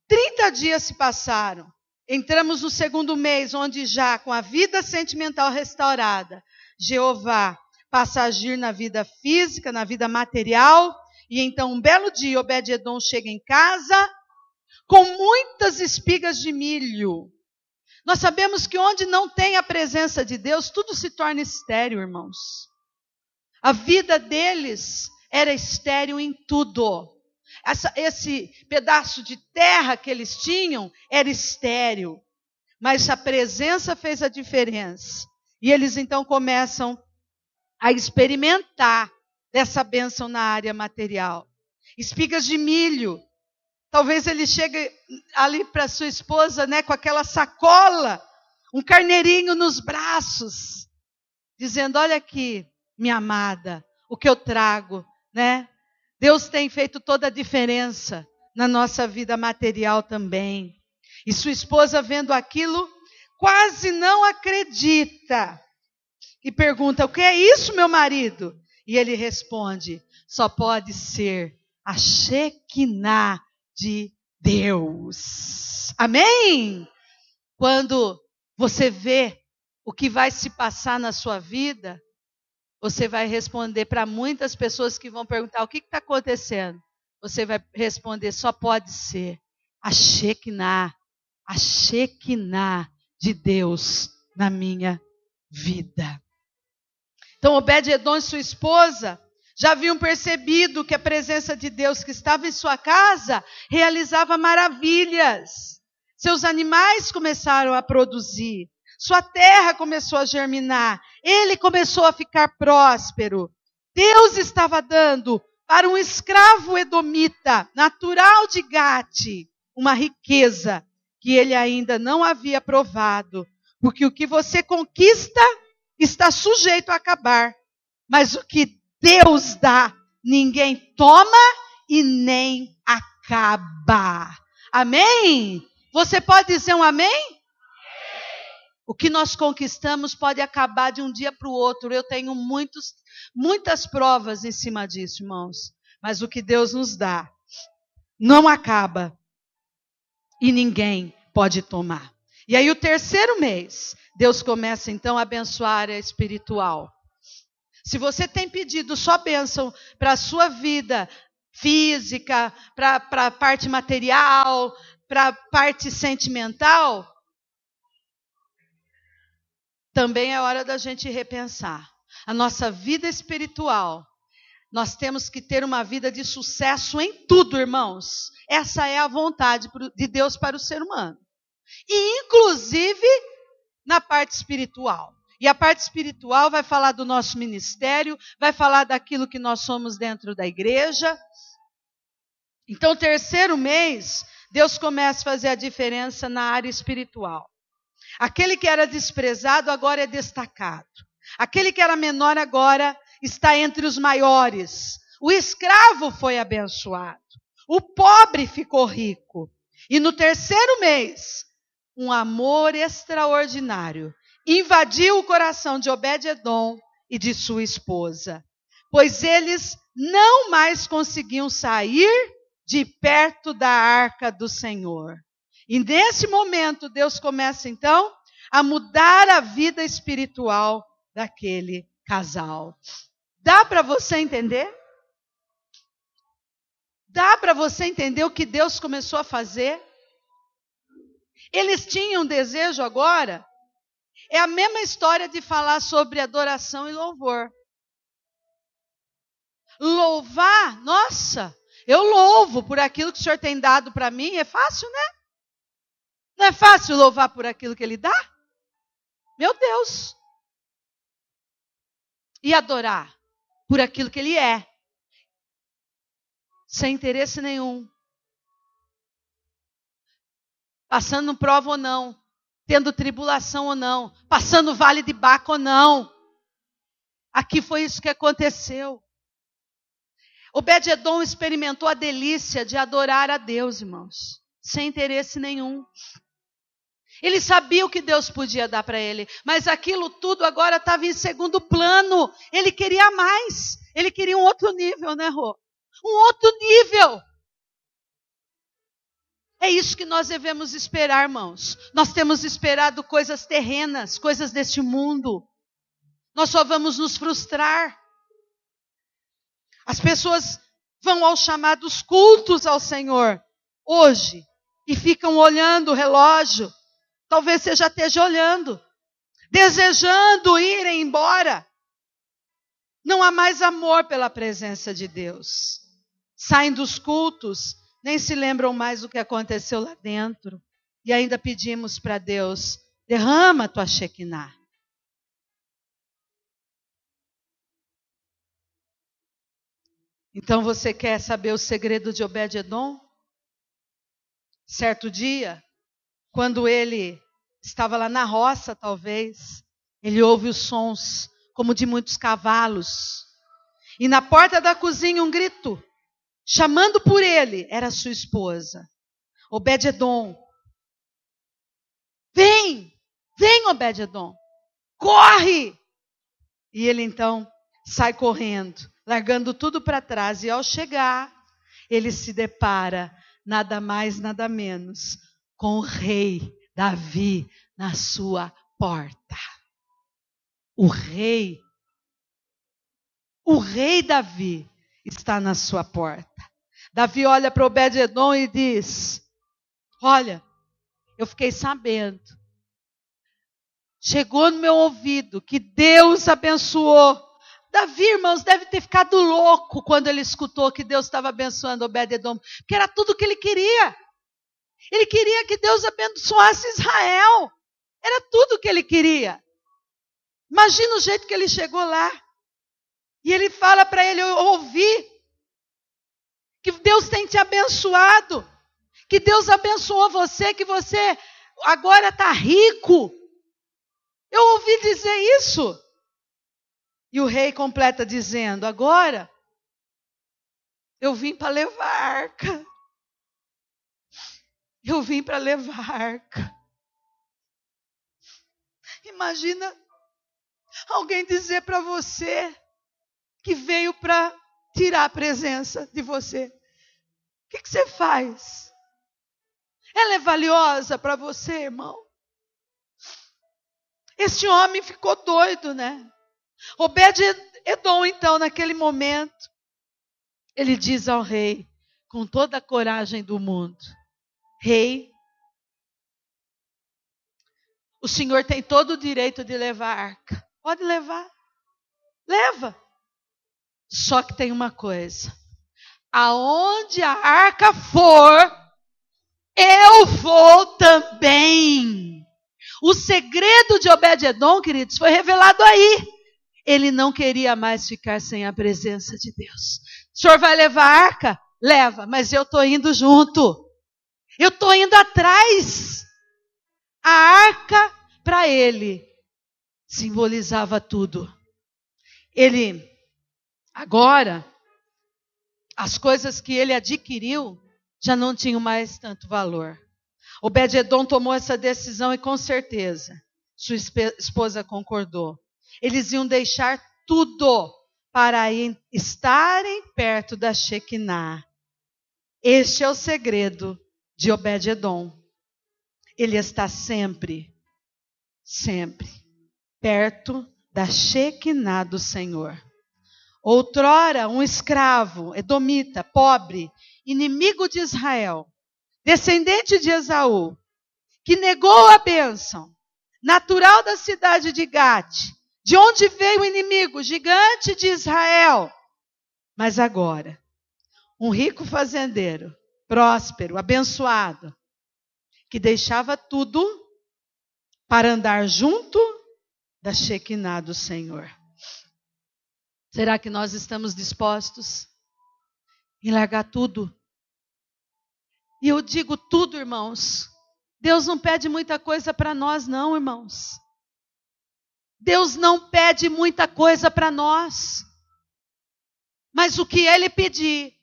Trinta dias se passaram. Entramos no segundo mês, onde já com a vida sentimental restaurada, Jeová passa a agir na vida física, na vida material, e então um belo dia Obed-edom chega em casa com muitas espigas de milho. Nós sabemos que onde não tem a presença de Deus, tudo se torna estéril, irmãos. A vida deles era estéril em tudo. Essa, esse pedaço de terra que eles tinham era estéril. Mas a presença fez a diferença. E eles então começam a experimentar dessa bênção na área material. Espigas de milho. Talvez ele chegue ali para sua esposa, né, com aquela sacola, um carneirinho nos braços, dizendo: "Olha aqui, minha amada, o que eu trago, né? Deus tem feito toda a diferença na nossa vida material também. E sua esposa, vendo aquilo, quase não acredita. E pergunta: O que é isso, meu marido? E ele responde: Só pode ser a Shekinah de Deus. Amém? Quando você vê o que vai se passar na sua vida, você vai responder para muitas pessoas que vão perguntar: o que está acontecendo? Você vai responder: só pode ser a Shekinah, a Shekinah de Deus na minha vida. Então, Obed-Edom e sua esposa já haviam percebido que a presença de Deus que estava em sua casa realizava maravilhas. Seus animais começaram a produzir. Sua terra começou a germinar. Ele começou a ficar próspero. Deus estava dando para um escravo edomita, natural de Gate, uma riqueza que ele ainda não havia provado. Porque o que você conquista está sujeito a acabar. Mas o que Deus dá, ninguém toma e nem acaba. Amém? Você pode dizer um amém? O que nós conquistamos pode acabar de um dia para o outro. Eu tenho muitos, muitas provas em cima disso, irmãos. Mas o que Deus nos dá não acaba e ninguém pode tomar. E aí, o terceiro mês, Deus começa então a abençoar a área espiritual. Se você tem pedido só bênção para a sua vida física, para a parte material, para a parte sentimental, também é hora da gente repensar. A nossa vida espiritual, nós temos que ter uma vida de sucesso em tudo, irmãos. Essa é a vontade de Deus para o ser humano. E, inclusive, na parte espiritual. E a parte espiritual vai falar do nosso ministério, vai falar daquilo que nós somos dentro da igreja. Então, terceiro mês, Deus começa a fazer a diferença na área espiritual. Aquele que era desprezado agora é destacado. Aquele que era menor agora está entre os maiores. O escravo foi abençoado. O pobre ficou rico. E no terceiro mês, um amor extraordinário invadiu o coração de Obed-Edom e de sua esposa, pois eles não mais conseguiam sair de perto da arca do Senhor. E nesse momento, Deus começa então a mudar a vida espiritual daquele casal. Dá para você entender? Dá para você entender o que Deus começou a fazer? Eles tinham desejo agora. É a mesma história de falar sobre adoração e louvor. Louvar, nossa, eu louvo por aquilo que o Senhor tem dado para mim, é fácil, né? Não é fácil louvar por aquilo que Ele dá? Meu Deus. E adorar por aquilo que Ele é, sem interesse nenhum. Passando prova ou não, tendo tribulação ou não, passando vale de Baco ou não. Aqui foi isso que aconteceu. Obed-Edom experimentou a delícia de adorar a Deus, irmãos, sem interesse nenhum. Ele sabia o que Deus podia dar para ele, mas aquilo tudo agora estava em segundo plano. Ele queria mais. Ele queria um outro nível, né, Rô? Um outro nível. É isso que nós devemos esperar, irmãos. Nós temos esperado coisas terrenas, coisas deste mundo. Nós só vamos nos frustrar. As pessoas vão aos chamados cultos ao Senhor hoje e ficam olhando o relógio. Talvez você já esteja olhando, desejando ir embora. Não há mais amor pela presença de Deus. Saem dos cultos, nem se lembram mais do que aconteceu lá dentro. E ainda pedimos para Deus: derrama tua Shekinah. Então você quer saber o segredo de Obed-Edom? Certo dia, quando ele estava lá na roça, talvez, ele ouve os sons como de muitos cavalos. E na porta da cozinha um grito, chamando por ele, era sua esposa, Obed-Edom. Vem, vem, Obed-Edom, corre! E ele então sai correndo largando tudo para trás. E ao chegar, ele se depara nada mais, nada menos com o rei Davi na sua porta. O rei, o rei Davi está na sua porta. Davi olha para Obed-Edom e diz: Olha, eu fiquei sabendo. Chegou no meu ouvido que Deus abençoou Davi, irmãos, deve ter ficado louco quando ele escutou que Deus estava abençoando Obed-Edom, porque era tudo o que ele queria. Ele queria que Deus abençoasse Israel. Era tudo o que ele queria. Imagina o jeito que ele chegou lá. E ele fala para ele: Eu ouvi que Deus tem te abençoado, que Deus abençoou você, que você agora está rico. Eu ouvi dizer isso. E o rei completa dizendo: Agora eu vim para levar a arca. Eu vim para levar a arca. Imagina alguém dizer para você que veio para tirar a presença de você. O que, que você faz? Ela é valiosa para você, irmão? Esse homem ficou doido, né? Obed-Edom, então, naquele momento, ele diz ao rei, com toda a coragem do mundo: Rei, o senhor tem todo o direito de levar a arca. Pode levar. Leva. Só que tem uma coisa: aonde a arca for, eu vou também. O segredo de Obed-Edom, queridos, foi revelado aí. Ele não queria mais ficar sem a presença de Deus. O senhor vai levar a arca? Leva, mas eu estou indo junto. Eu estou indo atrás. A arca, para ele, simbolizava tudo. Ele, agora, as coisas que ele adquiriu já não tinham mais tanto valor. Obed-Edom tomou essa decisão e com certeza sua esposa concordou. Eles iam deixar tudo para estarem perto da Shekinah. Este é o segredo de Obed-Edom. Ele está sempre, sempre perto da Shekinah do Senhor. outrora um escravo, edomita, pobre, inimigo de Israel, descendente de Esaú, que negou a bênção, natural da cidade de Gate, de onde veio o inimigo, gigante de Israel. Mas agora, um rico fazendeiro, próspero, abençoado, que deixava tudo para andar junto da Shekinah do Senhor. Será que nós estamos dispostos em largar tudo? E eu digo tudo, irmãos. Deus não pede muita coisa para nós, não, irmãos. Deus não pede muita coisa para nós. Mas o que Ele pedir,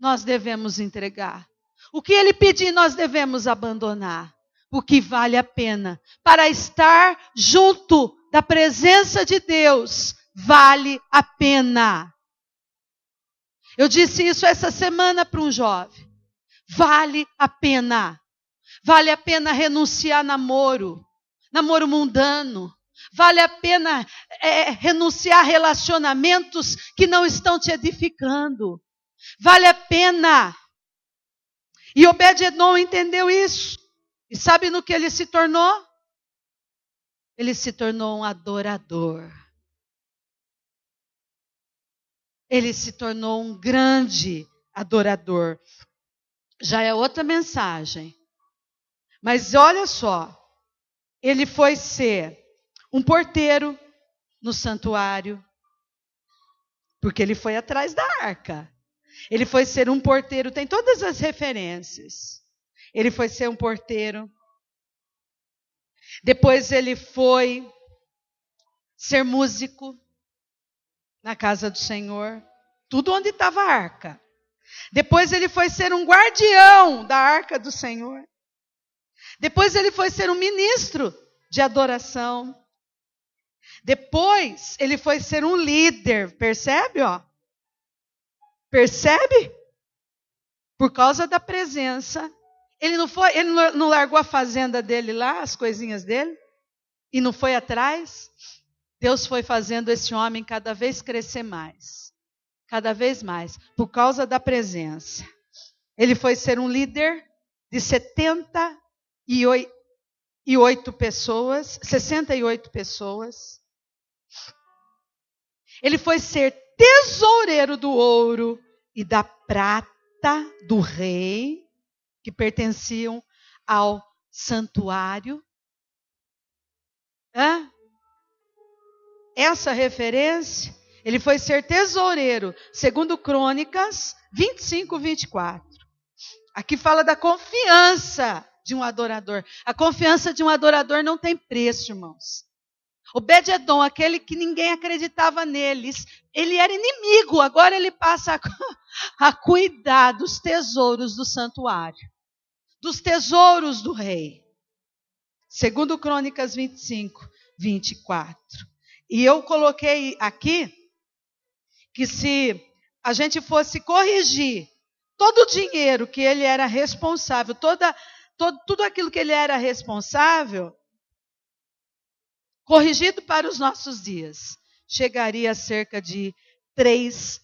nós devemos entregar. O que Ele pedir, nós devemos abandonar. O que vale a pena para estar junto da presença de Deus vale a pena. Eu disse isso essa semana para um jovem. Vale a pena. Vale a pena renunciar namoro, namoro mundano. Vale a pena é, renunciar a relacionamentos que não estão te edificando. Vale a pena. E Obed-Edom entendeu isso. E sabe no que ele se tornou? Ele se tornou um adorador ele se tornou um grande adorador. Já é outra mensagem. Mas olha só, ele foi ser um porteiro no santuário, porque ele foi atrás da arca. Ele foi ser um porteiro, tem todas as referências. Ele foi ser um porteiro. Depois ele foi ser músico na casa do Senhor, tudo onde estava a arca. Depois ele foi ser um guardião da arca do Senhor. Depois ele foi ser um ministro de adoração. Depois ele foi ser um líder, percebe, ó? Percebe? Por causa da presença. Ele não foi, ele não largou a fazenda dele lá, as coisinhas dele, e não foi atrás. Deus foi fazendo esse homem cada vez crescer mais. Cada vez mais, por causa da presença. Ele foi ser um líder de 78 pessoas, 68 pessoas. Ele foi ser tesoureiro do ouro e da prata do rei, que pertenciam ao santuário. Hã? essa referência, ele foi ser tesoureiro, segundo Crônicas 25, 24. Aqui fala da confiança de um adorador. A confiança de um adorador não tem preço, irmãos. Obed-Edom, aquele que ninguém acreditava neles, ele era inimigo, agora ele passa a, a cuidar dos tesouros do santuário, dos tesouros do rei. Segundo Crônicas 25, 24. E eu coloquei aqui que se a gente fosse corrigir todo o dinheiro que ele era responsável, toda, todo, tudo aquilo que ele era responsável, corrigido para os nossos dias, chegaria a cerca de 3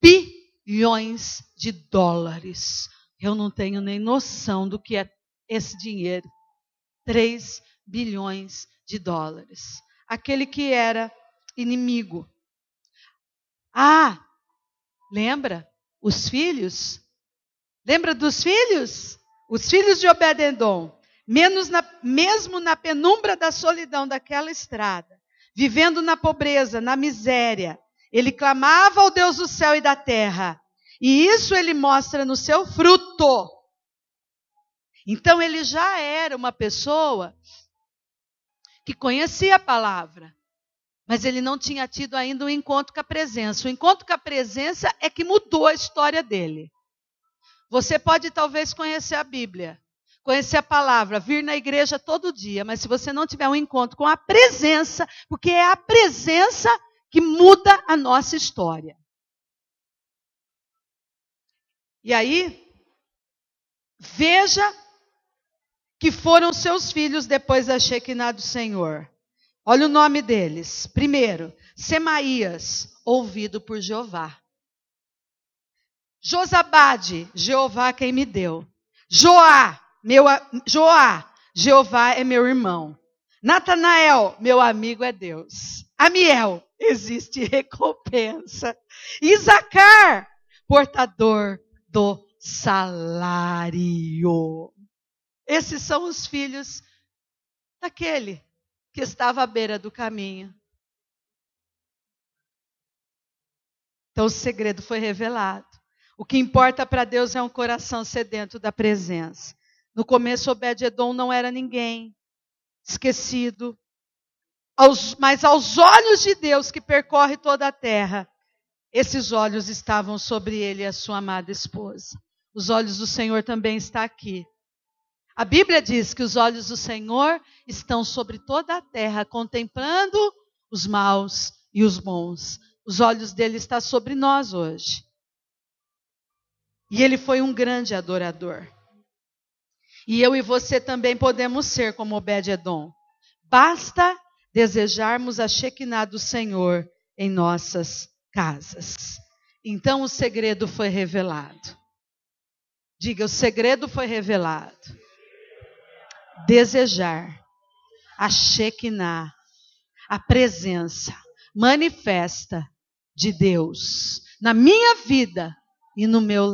bilhões de dólares. Eu não tenho nem noção do que é esse dinheiro. 3 bilhões de dólares aquele que era inimigo. Ah, lembra? Os filhos? Lembra dos filhos? Os filhos de Obededon, na, mesmo na penumbra da solidão daquela estrada, vivendo na pobreza, na miséria, ele clamava ao Deus do céu e da terra. E isso ele mostra no seu fruto. Então ele já era uma pessoa que conhecia a palavra, mas ele não tinha tido ainda um encontro com a presença. O encontro com a presença é que mudou a história dele. Você pode talvez conhecer a Bíblia, conhecer a palavra, vir na igreja todo dia, mas se você não tiver um encontro com a presença, porque é a presença que muda a nossa história. E aí, veja que foram seus filhos depois da Shekinah do Senhor. Olha o nome deles. Primeiro, Semaías, ouvido por Jeová. Josabade, Jeová quem me deu. Joá, meu, Joá, Jeová é meu irmão. Natanael, meu amigo é Deus. Amiel, existe recompensa. Isacar, portador do salário. Esses são os filhos daquele que estava à beira do caminho. Então o segredo foi revelado. O que importa para Deus é um coração sedento da presença. No começo, Obed-Edom não era ninguém, esquecido. Aos, mas aos olhos de Deus que percorre toda a terra, esses olhos estavam sobre ele e a sua amada esposa. Os olhos do Senhor também estão aqui. A Bíblia diz que os olhos do Senhor estão sobre toda a terra, contemplando os maus e os bons. Os olhos dele estão sobre nós hoje. E ele foi um grande adorador. E eu e você também podemos ser como Obed-Edom. Basta desejarmos a Shekinah do Senhor em nossas casas. Então o segredo foi revelado. Diga, o segredo foi revelado. Desejar a Shekinah, a presença manifesta de Deus na minha vida e no meu